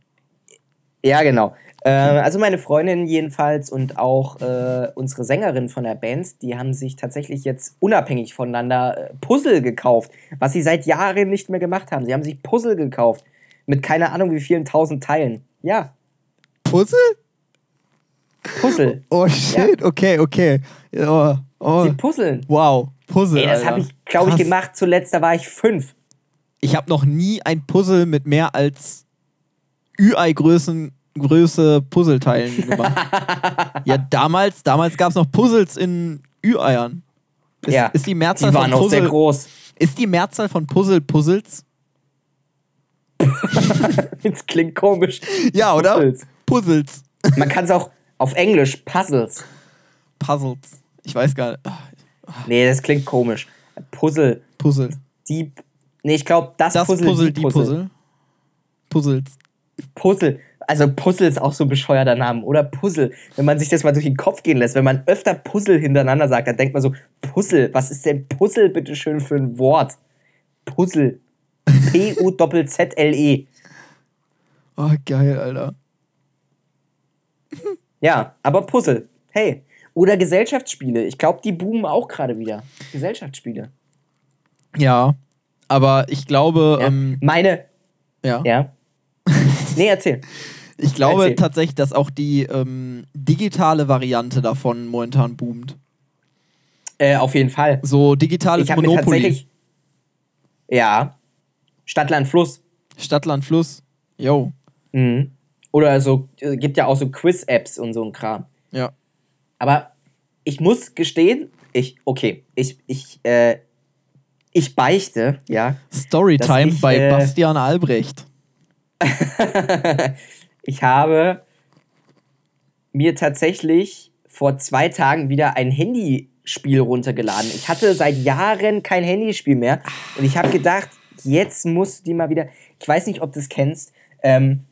Ja, genau. Äh, also meine Freundin jedenfalls und auch äh, unsere Sängerin von der Band, die haben sich tatsächlich jetzt unabhängig voneinander äh, Puzzle gekauft, was sie seit Jahren nicht mehr gemacht haben. Sie haben sich Puzzle gekauft mit keine Ahnung wie vielen tausend Teilen. Ja. Puzzle? Puzzle. Oh shit, ja. okay, okay. Oh, oh. Sie puzzeln. Wow, Puzzle. Ey, das habe ich, glaube ich, gemacht. Zuletzt, da war ich fünf. Ich habe noch nie ein Puzzle mit mehr als Ü-Ei-Größen Größe Puzzleteilen gemacht. ja, damals, damals gab es noch Puzzles in Ü-Eiern. Ist, ja, ist die Mehrzahl die waren von Puzzle, sehr groß. Ist die Mehrzahl von Puzzle Puzzles? das klingt komisch. Ja, oder? Puzzles. Puzzles. Man kann es auch auf Englisch Puzzles. Puzzles. Ich weiß gar nicht. Nee, das klingt komisch. Puzzle. Puzzle. Die. Nee, ich glaube, das, das Puzzle, Puzzle, die Puzzle. Puzzle. Puzzles. Puzzle. Also Puzzle ist auch so ein bescheuerter Name. Oder Puzzle. Wenn man sich das mal durch den Kopf gehen lässt, wenn man öfter Puzzle hintereinander sagt, dann denkt man so, Puzzle, was ist denn Puzzle bitte schön für ein Wort? Puzzle. P-U-Z-Z-L-E. Oh, geil, Alter. Ja, aber Puzzle. Hey. Oder Gesellschaftsspiele. Ich glaube, die boomen auch gerade wieder. Gesellschaftsspiele. Ja, aber ich glaube. Ja. Ähm, meine. Ja. Ja. Nee, erzähl. Ich glaube erzähl. tatsächlich, dass auch die ähm, digitale Variante davon momentan boomt. Äh, auf jeden Fall. So digitales ich Monopoly. Mir tatsächlich, ja. Stadtland Fluss. Stadtland Fluss. Yo. Mhm. Oder so, äh, gibt ja auch so Quiz-Apps und so ein Kram. Ja. Aber ich muss gestehen, ich, okay, ich, ich, äh, ich beichte, ja. Storytime ich, bei äh, Bastian Albrecht. ich habe mir tatsächlich vor zwei Tagen wieder ein Handyspiel runtergeladen. Ich hatte seit Jahren kein Handyspiel mehr und ich habe gedacht, jetzt muss die mal wieder. Ich weiß nicht, ob du es kennst. Ähm,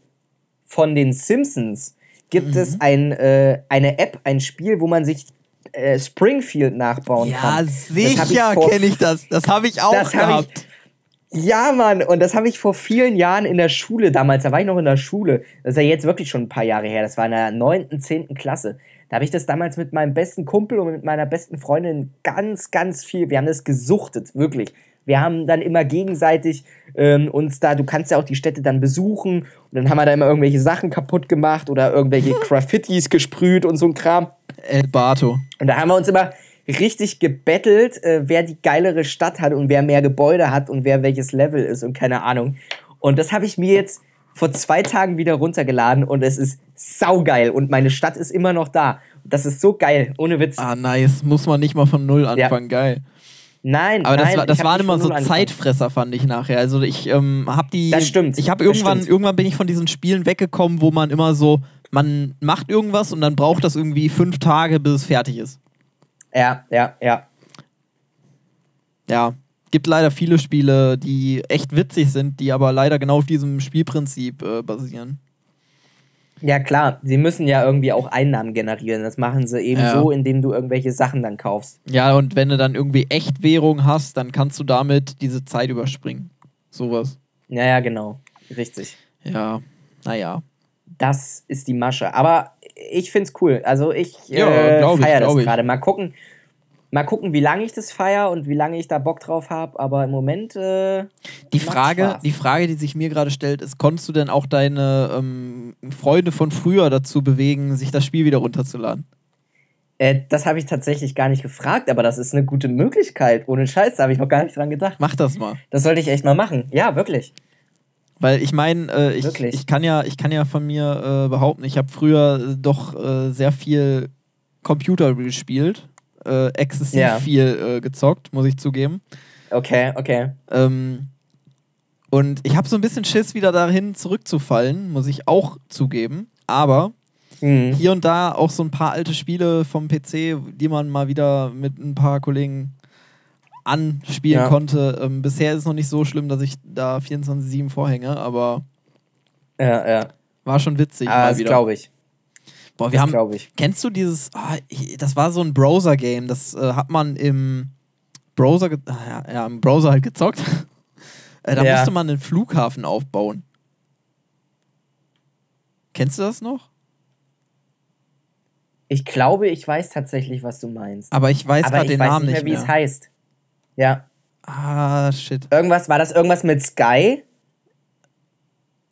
von den Simpsons gibt mhm. es ein, äh, eine App, ein Spiel, wo man sich äh, Springfield nachbauen ja, kann. Ja, sicher kenne ich das. Das habe ich auch das gehabt. Ja, Mann, und das habe ich vor vielen Jahren in der Schule damals, da war ich noch in der Schule, das ist ja jetzt wirklich schon ein paar Jahre her, das war in der 9., 10. Klasse. Da habe ich das damals mit meinem besten Kumpel und mit meiner besten Freundin ganz, ganz viel, wir haben das gesuchtet, wirklich. Wir haben dann immer gegenseitig ähm, uns da, du kannst ja auch die Städte dann besuchen und dann haben wir da immer irgendwelche Sachen kaputt gemacht oder irgendwelche Graffitis gesprüht und so ein Kram. El Bato. Und da haben wir uns immer richtig gebettelt, äh, wer die geilere Stadt hat und wer mehr Gebäude hat und wer welches Level ist und keine Ahnung. Und das habe ich mir jetzt vor zwei Tagen wieder runtergeladen und es ist saugeil und meine Stadt ist immer noch da. Das ist so geil, ohne Witz. Ah, nice. Muss man nicht mal von Null anfangen. Ja. Geil. Nein, aber das, nein, war, das waren immer so Zeitfresser, fand ich nachher. Also ich ähm, habe die. Das stimmt. Ich habe irgendwann, stimmt. irgendwann bin ich von diesen Spielen weggekommen, wo man immer so, man macht irgendwas und dann braucht das irgendwie fünf Tage, bis es fertig ist. Ja, ja, ja. Ja, gibt leider viele Spiele, die echt witzig sind, die aber leider genau auf diesem Spielprinzip äh, basieren. Ja, klar, sie müssen ja irgendwie auch Einnahmen generieren. Das machen sie eben ja. so, indem du irgendwelche Sachen dann kaufst. Ja, und wenn du dann irgendwie Echtwährung hast, dann kannst du damit diese Zeit überspringen. Sowas. Ja, ja, genau. Richtig. Ja, naja. Das ist die Masche. Aber ich find's cool. Also ich ja, äh, feiere das gerade. Mal gucken, Mal gucken, wie lange ich das feiere und wie lange ich da Bock drauf habe, aber im Moment. Äh, die, Frage, die Frage, die sich mir gerade stellt, ist: Konntest du denn auch deine ähm, Freunde von früher dazu bewegen, sich das Spiel wieder runterzuladen? Äh, das habe ich tatsächlich gar nicht gefragt, aber das ist eine gute Möglichkeit. Ohne Scheiß, da habe ich noch gar nicht dran gedacht. Mach das mal. Das sollte ich echt mal machen. Ja, wirklich. Weil ich meine, äh, ich, ich, kann ja, ich kann ja von mir äh, behaupten, ich habe früher doch äh, sehr viel Computer gespielt äh, exzessiv ja. viel äh, gezockt, muss ich zugeben. Okay, okay. Ähm, und ich habe so ein bisschen Schiss, wieder dahin zurückzufallen, muss ich auch zugeben. Aber mhm. hier und da auch so ein paar alte Spiele vom PC, die man mal wieder mit ein paar Kollegen anspielen ja. konnte. Ähm, bisher ist es noch nicht so schlimm, dass ich da 24-7 vorhänge, aber ja, ja. war schon witzig. Ah, das glaube ich. Boah, wir das haben. Ich. Kennst du dieses? Oh, das war so ein Browser-Game. Das äh, hat man im Browser, ah, ja, ja, im Browser halt gezockt. äh, da ja. musste man einen Flughafen aufbauen. Kennst du das noch? Ich glaube, ich weiß tatsächlich, was du meinst. Aber ich weiß gerade den Namen nicht mehr. wie es heißt. Ja. Ah, shit. Irgendwas, war das irgendwas mit Sky?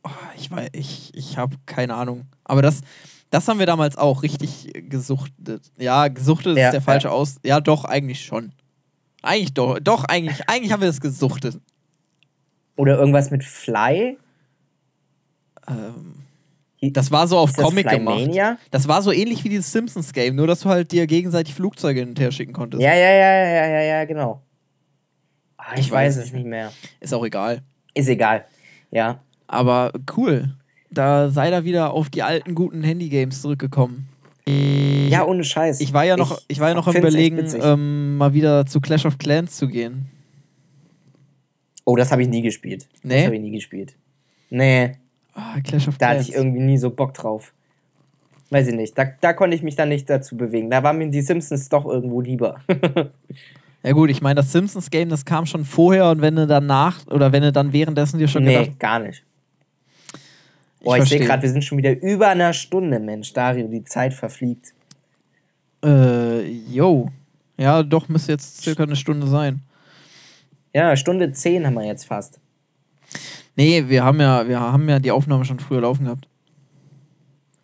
Oh, ich weiß, ich, ich habe keine Ahnung. Aber das, das haben wir damals auch richtig gesuchtet. Ja, gesuchtet ja, ist der falsche ja. Aus. Ja, doch, eigentlich schon. Eigentlich doch. Doch, eigentlich, eigentlich haben wir das gesuchtet. Oder irgendwas mit Fly? Ähm, das war so auf Comic gemacht. Das war so ähnlich wie dieses Simpsons-Game, nur dass du halt dir gegenseitig Flugzeuge hin und her schicken konntest. Ja, ja, ja, ja, ja, ja, genau. Ach, ich, ich, weiß es nicht mehr. Ist auch egal. Ist egal. Ja. Aber cool da sei da wieder auf die alten guten Handy-Games zurückgekommen. Ja, ohne Scheiß. Ich war ja noch, ich, ich war ja noch am überlegen, ähm, mal wieder zu Clash of Clans zu gehen. Oh, das habe ich nie gespielt. Nee? Das habe ich nie gespielt. Nee. Oh, Clash of da Clans. Da hatte ich irgendwie nie so Bock drauf. Weiß ich nicht. Da, da konnte ich mich dann nicht dazu bewegen. Da waren mir die Simpsons doch irgendwo lieber. ja gut, ich meine, das Simpsons-Game, das kam schon vorher und wenn du danach oder wenn du dann währenddessen dir schon nee, gedacht... Nee, gar nicht. Boah, ich, ich sehe gerade, wir sind schon wieder über einer Stunde, Mensch, Dario, die Zeit verfliegt. Äh, yo. Ja, doch, müsste jetzt circa eine Stunde sein. Ja, Stunde zehn haben wir jetzt fast. Nee, wir haben ja, wir haben ja die Aufnahme schon früher laufen gehabt.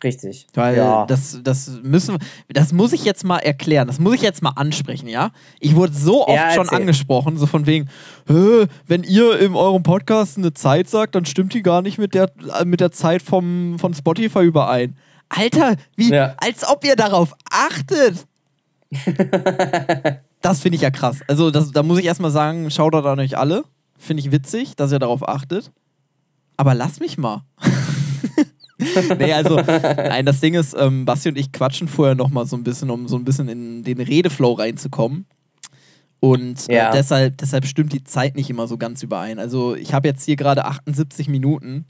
Richtig. Weil ja. das, das müssen das muss ich jetzt mal erklären, das muss ich jetzt mal ansprechen, ja? Ich wurde so oft ja, schon angesprochen, so von wegen, wenn ihr in eurem Podcast eine Zeit sagt, dann stimmt die gar nicht mit der, mit der Zeit vom, von Spotify überein. Alter, wie, ja. als ob ihr darauf achtet. das finde ich ja krass. Also, das, da muss ich erstmal sagen, schaut an euch alle. Finde ich witzig, dass ihr darauf achtet. Aber lass mich mal. nee, also, nein, das Ding ist, ähm, Basti und ich quatschen vorher nochmal so ein bisschen, um so ein bisschen in den Redeflow reinzukommen. Und äh, ja. äh, deshalb, deshalb stimmt die Zeit nicht immer so ganz überein. Also, ich habe jetzt hier gerade 78 Minuten,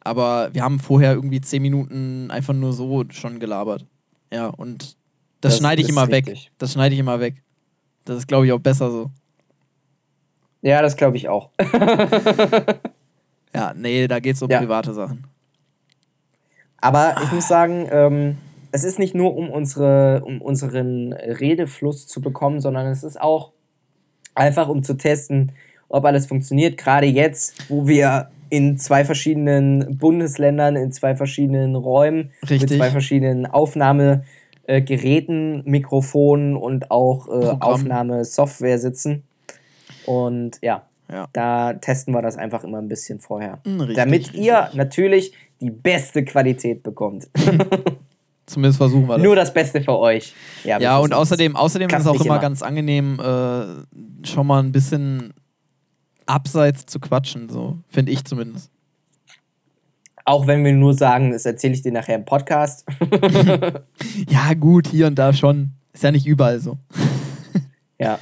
aber wir haben vorher irgendwie 10 Minuten einfach nur so schon gelabert. Ja, und das, das schneide ich immer richtig. weg. Das schneide ich immer weg. Das ist, glaube ich, auch besser so. Ja, das glaube ich auch. ja, nee, da geht es um ja. private Sachen. Aber ich muss sagen, ähm, es ist nicht nur um, unsere, um unseren Redefluss zu bekommen, sondern es ist auch einfach um zu testen, ob alles funktioniert. Gerade jetzt, wo wir in zwei verschiedenen Bundesländern, in zwei verschiedenen Räumen, Richtig. mit zwei verschiedenen Aufnahmegeräten, Mikrofonen und auch äh. Aufnahmesoftware sitzen. Und ja, Ja. da testen wir das einfach immer ein bisschen vorher. Mm, richtig, damit richtig. ihr natürlich die beste Qualität bekommt. Zumindest versuchen wir das. Nur das Beste für euch. wir ja, und außerdem, außerdem ist es auch immer. ganz angenehm, äh, schon mal ein bisschen abseits zu quatschen, so finde ich zumindest. Auch wenn wir nur sagen, das erzähle ich dir nachher im Podcast. Ja, gut, hier und da schon. Ist ja nicht überall so. ja.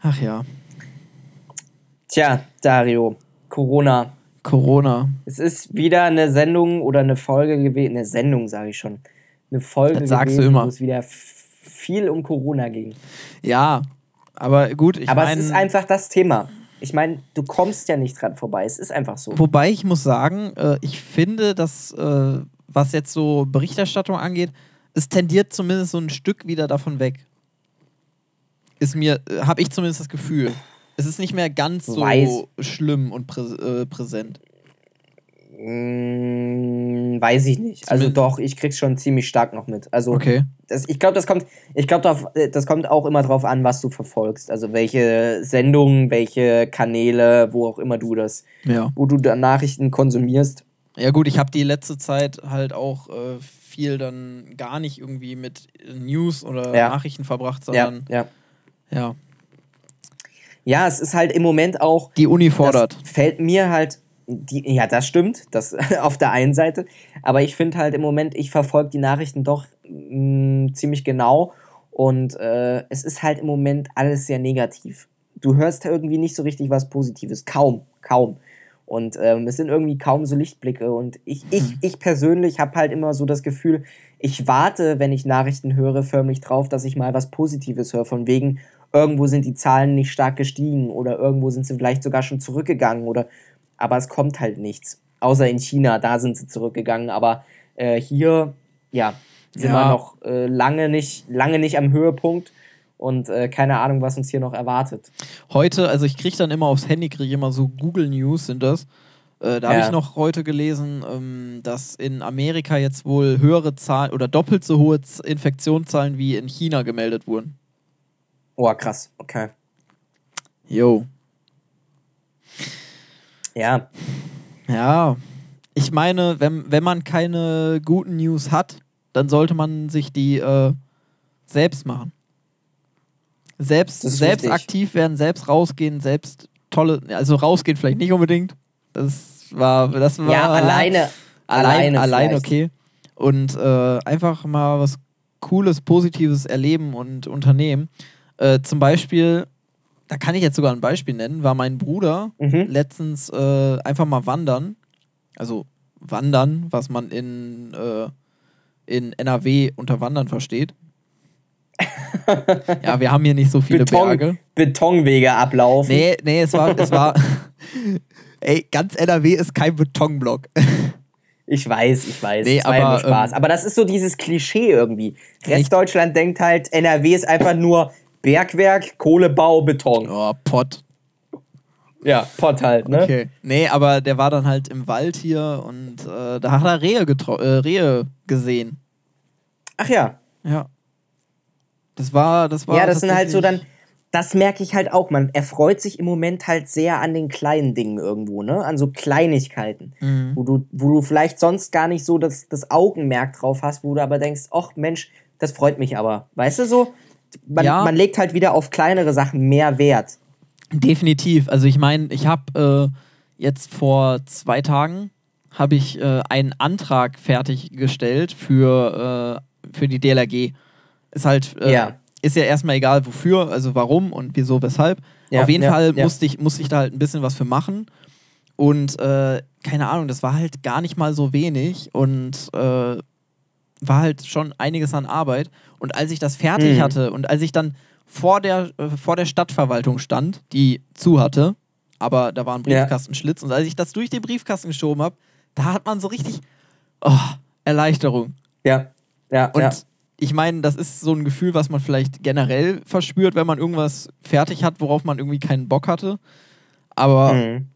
Ach ja, Tja, Dario, Corona. Corona. Es ist wieder eine Sendung oder eine Folge gewesen. Eine Sendung, sage ich schon. Eine Folge Das sagst du gewesen, immer. wo es wieder viel um Corona ging. Ja, aber gut, ich Aber meine. es ist einfach das Thema. Ich meine, du kommst ja nicht dran vorbei. Es ist einfach so. Wobei ich muss sagen, äh, ich finde, dass äh, was jetzt so Berichterstattung angeht, es tendiert zumindest so ein Stück wieder davon weg. Ist mir, äh, habe ich zumindest das Gefühl. Es ist nicht mehr ganz so Weiß. schlimm und prä äh, präsent. Mm, weiß ich nicht. Also doch, ich krieg's schon ziemlich stark noch mit. Also Okay. das, ich glaube, das kommt, ich glaube, das kommt auch immer drauf an, was du verfolgst. Also welche Sendungen, welche Kanäle, wo auch immer du das, Ja. wo du da Nachrichten konsumierst. Ja, gut, ich habe die letzte Zeit halt auch äh, viel dann gar nicht irgendwie mit News oder Ja. Nachrichten verbracht, sondern ja. ja. Ja, es ist halt im Moment auch. Die Uni fordert. Fällt mir halt. Die, ja, das stimmt, das auf der einen Seite. Aber ich finde halt im Moment, ich verfolge die Nachrichten doch mh, ziemlich genau. Und äh, es ist halt im Moment alles sehr negativ. Du hörst irgendwie nicht so richtig was Positives. Kaum, kaum. Und ähm, es sind irgendwie kaum so Lichtblicke. Und ich, ich, ich persönlich habe halt immer so das Gefühl, ich warte, wenn ich Nachrichten höre, förmlich drauf, dass ich mal was Positives höre. Von wegen, irgendwo sind die Zahlen nicht stark gestiegen oder irgendwo sind sie vielleicht sogar schon zurückgegangen oder aber es kommt halt nichts. Außer in China, da sind sie zurückgegangen. Aber äh, hier, ja, sind Ja. wir noch äh, lange, nicht, lange nicht am Höhepunkt und äh, keine Ahnung, was uns hier noch erwartet. Heute, also ich kriege dann immer aufs Handy, kriege ich immer so Google News sind das. Äh, da habe Ja. ich noch heute gelesen, ähm, dass in Amerika jetzt wohl höhere Zahlen oder doppelt so hohe Infektionszahlen wie in China gemeldet wurden. Oh, krass, okay. Jo. Ja, Ja. Ich meine, wenn, wenn man keine guten News hat, dann sollte man sich die äh, selbst machen. Selbst, selbst richtig. aktiv werden, selbst rausgehen, selbst tolle, also rausgehen vielleicht nicht unbedingt. Das war, das war ja alleine. allein, alleine allein okay. Und äh, einfach mal was Cooles, Positives erleben und unternehmen. Äh, zum Beispiel, da kann ich jetzt sogar ein Beispiel nennen, war mein Bruder Mhm. letztens äh, einfach mal wandern. Also wandern, was man in, äh, in NRW unter Wandern versteht. ja, wir haben hier nicht so viele Berge. Beton, Betonwege ablaufen. Nee, nee, es war, es war. Ey, ganz NRW ist kein Betonblock. Ich weiß, ich weiß. Nee, ja aber, nur Spaß. ähm, aber das ist so dieses Klischee irgendwie. Restdeutschland denkt halt, NRW ist einfach nur Bergwerk, Kohlebau, Beton. Oh, Pott. Ja, Pott halt, ne? Okay. Nee, aber der war dann halt im Wald hier und äh, da hat er Rehe, äh, Rehe gesehen. Ach ja. Ja. Das war, das war. Ja, das sind halt so dann, das merke ich halt auch. Man erfreut sich im Moment halt sehr an den kleinen Dingen irgendwo, ne? An so Kleinigkeiten, Mhm. wo, du, wo du vielleicht sonst gar nicht so das, das Augenmerk drauf hast, wo du aber denkst, ach Mensch, das freut mich aber. Weißt du so? Man, Ja. man legt halt wieder auf kleinere Sachen mehr Wert. Definitiv. Also ich meine, ich habe äh, jetzt vor zwei Tagen habe ich äh, einen Antrag fertiggestellt für, äh, für die DLRG. Ist halt äh, Ja. ist ja erstmal egal wofür, also warum und wieso, weshalb. Ja, Auf jeden ja, Fall musste ich musste ich da halt ein bisschen was für machen und äh, keine Ahnung, das war halt gar nicht mal so wenig und äh, war halt schon einiges an Arbeit. Und als ich das fertig Mhm. hatte und als ich dann vor der, äh, vor der Stadtverwaltung stand, die zu hatte, aber da war ein Ja. Briefkastenschlitz und als ich das durch den Briefkasten geschoben habe, da hat man so richtig oh, Erleichterung. Ja. Ja. Und ja. ich meine, das ist so ein Gefühl, was man vielleicht generell verspürt, wenn man irgendwas fertig hat, worauf man irgendwie keinen Bock hatte. Aber Mhm.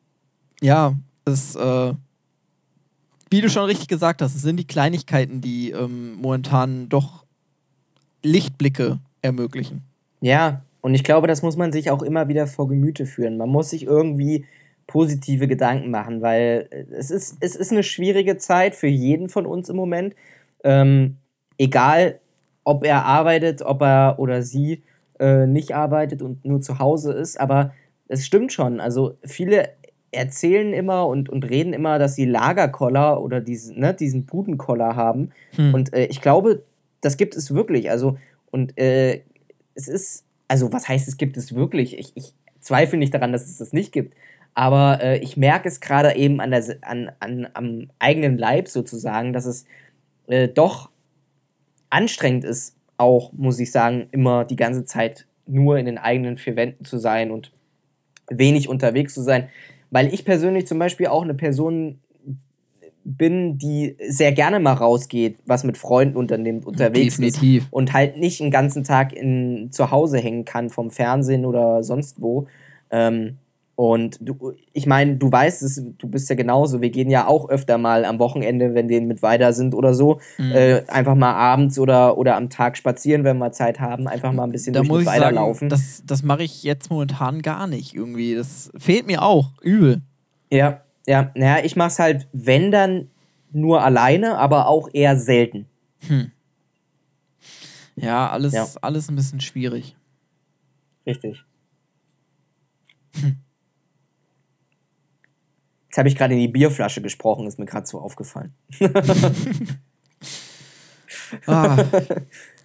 ja, es, äh, wie du schon richtig gesagt hast, es sind die Kleinigkeiten, die ähm, momentan doch Lichtblicke ermöglichen. Ja, und ich glaube, das muss man sich auch immer wieder vor Gemüte führen. Man muss sich irgendwie positive Gedanken machen, weil äh, es ist, es ist eine schwierige Zeit für jeden von uns im Moment. Ähm, egal, ob er arbeitet, ob er oder sie äh, nicht arbeitet und nur zu Hause ist, aber es stimmt schon. Also viele erzählen immer und, und reden immer, dass sie Lagerkoller oder diesen, ne, diesen Budenkoller haben. Hm. Und äh, ich glaube, das gibt es wirklich. Also, und äh, es ist, also was heißt, es gibt es wirklich? Ich, ich zweifle nicht daran, dass es das nicht gibt. Aber äh, ich merke es gerade eben an der, an, an, am eigenen Leib sozusagen, dass es äh, doch anstrengend ist, auch, muss ich sagen, immer die ganze Zeit nur in den eigenen vier Wänden zu sein und wenig unterwegs zu sein. Weil ich persönlich zum Beispiel auch eine Person bin, die sehr gerne mal rausgeht, was mit Freunden unternimmt, unterwegs Definitiv. ist und halt nicht den ganzen Tag in, zu Hause hängen kann vom Fernsehen oder sonst wo. Ähm, und du, ich meine, du weißt es, du bist ja genauso. Wir gehen ja auch öfter mal am Wochenende, wenn wir mit weiter sind oder so, Mhm. äh, einfach mal abends oder, oder am Tag spazieren, wenn wir Zeit haben, einfach mal ein bisschen Da durch muss sagen, laufen. das, das mache ich jetzt momentan gar nicht irgendwie. Das fehlt mir auch übel. Ja, ja, naja, ich mach's halt, wenn dann nur alleine, aber auch eher selten. Ja, alles, Ja. alles ein bisschen schwierig. Richtig. Jetzt habe ich gerade in die Bierflasche gesprochen, ist mir gerade so aufgefallen. Ah.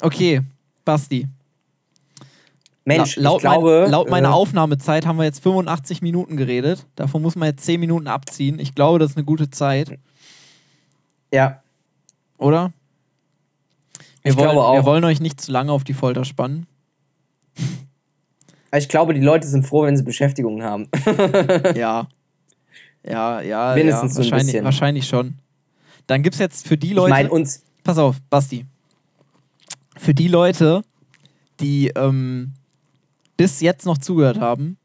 Okay, Basti. Mensch, La- laut, glaube, mein, laut meiner äh, Aufnahmezeit haben wir jetzt 85 Minuten geredet. Davon muss man jetzt 10 Minuten abziehen. Ich glaube, das ist eine gute Zeit, ja, oder? Wir, Ich wollen, glaube auch. wir wollen euch nicht zu lange auf die Folter spannen. ich glaube, die Leute sind froh, wenn sie Beschäftigung haben. ja. Ja, ja. Mindestens ja, so ein wahrscheinlich, bisschen. wahrscheinlich schon. Dann gibt es jetzt für die Ich Leute. meine, uns, Pass auf, Basti. Für die Leute, die ähm, bis jetzt noch zugehört haben,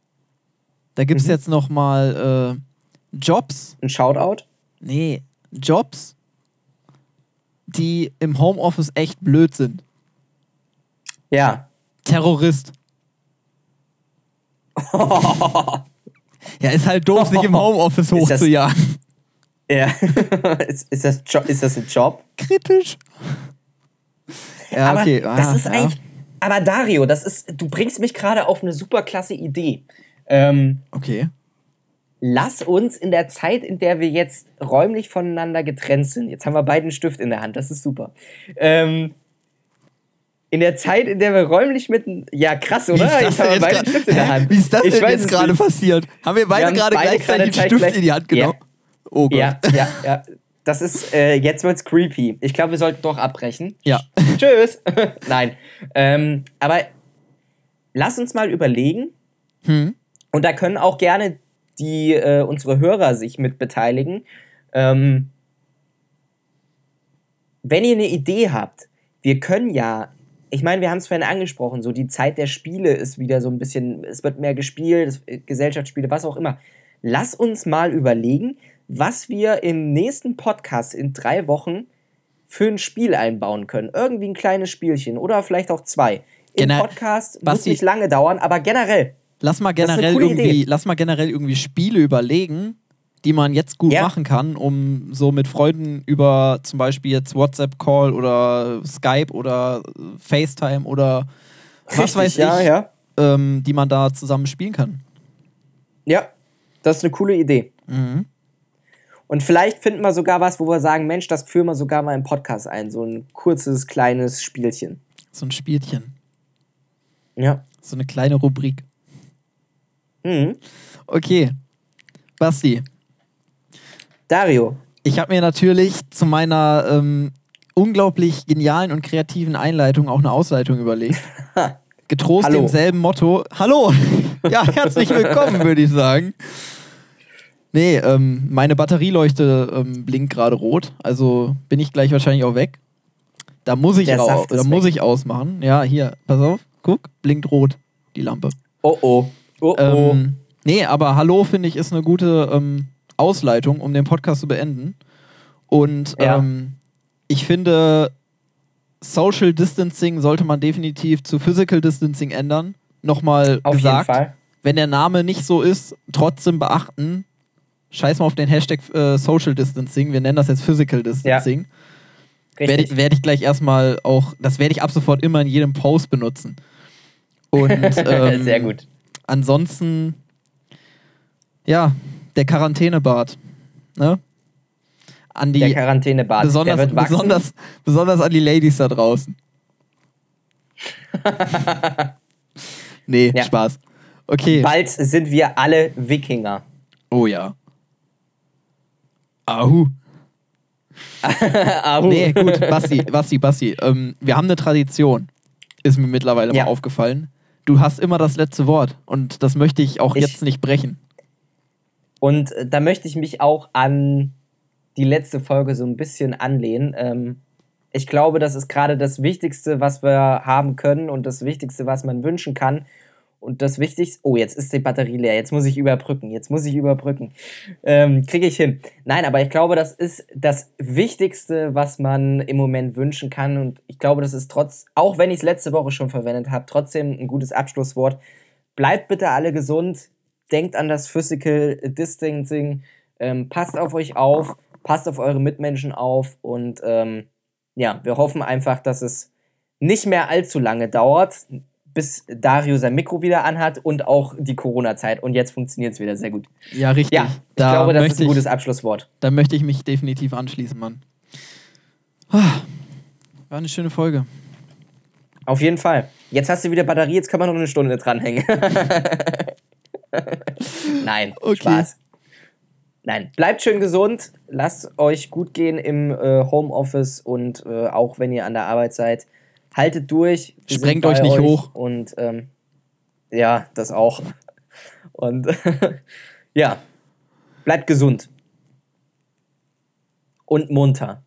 da gibt es Mhm. jetzt noch mal äh, Jobs, ein Shoutout. nee, Jobs, die im Homeoffice echt blöd sind. Ja. Terrorist. ja, ist halt doof, sich im Homeoffice Ist das- hochzujagen. ja. ist, ist, das jo ist das ein Job? Kritisch. Ja, aber okay. das ah, ist ja. eigentlich. Aber Dario, das ist, du bringst mich gerade auf eine super klasse Idee. Ähm, Okay. lass uns in der Zeit, in der wir jetzt räumlich voneinander getrennt sind, jetzt haben wir beide einen Stift in der Hand, das ist super. Ähm, in der Zeit, in der wir räumlich mitten. Ja, krass, Wie oder? ist das denn jetzt grad- in der? Hand. Wie ist das denn jetzt gerade passiert? Haben wir beide gerade gleichzeitig einen Stift in die Hand genommen? Oh Gott. Ja, ja, ja. Das ist, äh, jetzt wird's creepy. Ich glaube, wir sollten doch abbrechen. Ja. Tschüss. Nein. Ähm, aber lass uns mal überlegen, Hm. und da können auch gerne die, äh, unsere Hörer sich mit beteiligen. Ähm, wenn ihr eine Idee habt, wir können ja, ich meine, wir haben es vorhin angesprochen, so die Zeit der Spiele ist wieder so ein bisschen, es wird mehr gespielt, es, äh, Gesellschaftsspiele, was auch immer. Lass uns mal überlegen, was wir im nächsten Podcast in drei Wochen für ein Spiel einbauen können. Irgendwie ein kleines Spielchen oder vielleicht auch zwei. Im Gener- Podcast muss Basti- nicht lange dauern, aber generell. Lass mal generell irgendwie, Idee. lass mal generell irgendwie Spiele überlegen, die man jetzt gut Ja. machen kann, um so mit Freunden über zum Beispiel jetzt WhatsApp-Call oder Skype oder FaceTime oder was Richtig, weiß ja, ich, Ja. Ähm, die man da zusammen spielen kann. ja, das ist eine coole Idee. Mhm. Und vielleicht finden wir sogar was, wo wir sagen, Mensch, das führen wir sogar mal im Podcast ein. So ein kurzes, kleines Spielchen. So ein Spielchen. Ja. So eine kleine Rubrik. Mhm. Okay. Basti, Dario. ich habe mir natürlich zu meiner ähm, unglaublich genialen und kreativen Einleitung auch eine Ausleitung überlegt. Getrost Hallo. demselben Motto. Hallo! Ja, herzlich willkommen, würde ich sagen. Nee, ähm, meine Batterieleuchte ähm, blinkt gerade rot, also bin ich gleich wahrscheinlich auch weg. Da muss ich, Der rau- Saft ist da muss ich ausmachen. Ja, hier, pass auf, guck, blinkt rot, die Lampe. Oh oh. Oh oh. Ähm, nee, aber Hallo finde ich ist eine gute ähm, Ausleitung, um den Podcast zu beenden. Und Ja. ähm, ich finde, Social Distancing sollte man definitiv zu Physical Distancing ändern. Nochmal Auf gesagt, wenn der Name nicht so ist, trotzdem beachten. Scheiß mal auf den Hashtag äh, Social Distancing. Wir nennen das jetzt Physical Distancing. Werde Richtig. ich, werd ich gleich erstmal auch, das werde ich ab sofort immer in jedem Post benutzen. Und ähm, Sehr gut. Ansonsten, ja, der Quarantänebart. Ne? An die, Der Quarantänebart. besonders, der besonders, besonders an die Ladies da draußen. nee, Ja. Spaß. Okay. Bald sind wir alle Wikinger. Oh ja. Ahu. Ahu. Nee, gut, Basti, Basti, Basti. Ähm, wir haben eine Tradition. Ist mir mittlerweile Ja. mal aufgefallen. Du hast immer das letzte Wort. Und das möchte ich auch Ich- jetzt nicht brechen. Und äh, da möchte ich mich auch an die letzte Folge so ein bisschen anlehnen. Ähm, ich glaube, das ist gerade das Wichtigste, was wir haben können und das Wichtigste, was man wünschen kann. Und das Wichtigste. Oh, jetzt ist die Batterie leer. Jetzt muss ich überbrücken. Jetzt muss ich überbrücken. Ähm, Kriege ich hin. Nein, aber ich glaube, das ist das Wichtigste, was man im Moment wünschen kann. Und ich glaube, das ist trotz, auch wenn ich es letzte Woche schon verwendet habe, trotzdem ein gutes Abschlusswort. Bleibt bitte alle gesund. Denkt an das Physical Distancing. Ähm, passt auf euch auf. Passt auf eure Mitmenschen auf. Und ähm, ja, wir hoffen einfach, dass es nicht mehr allzu lange dauert, bis Dario sein Mikro wieder anhat und auch die Corona-Zeit. Und jetzt funktioniert es wieder sehr gut. Ja, richtig. Ja, ich Da glaube, das ist ein ich- gutes Abschlusswort. Da möchte ich mich definitiv anschließen, Mann. Ah, War eine schöne Folge. Auf jeden Fall. Jetzt hast du wieder Batterie, jetzt können wir noch eine Stunde dranhängen. Nein, Okay. Spaß. Nein, bleibt schön gesund, lasst euch gut gehen im äh, Homeoffice und äh, auch wenn ihr an der Arbeit seid, haltet durch. Sprengt euch nicht hoch. Und ähm, ja, das auch. Und ja, bleibt gesund. Und munter.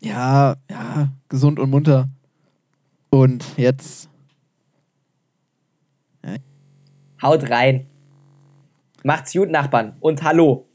Ja, ja, gesund und munter. Und jetzt. Haut rein. Macht's gut, Nachbarn. Und hallo.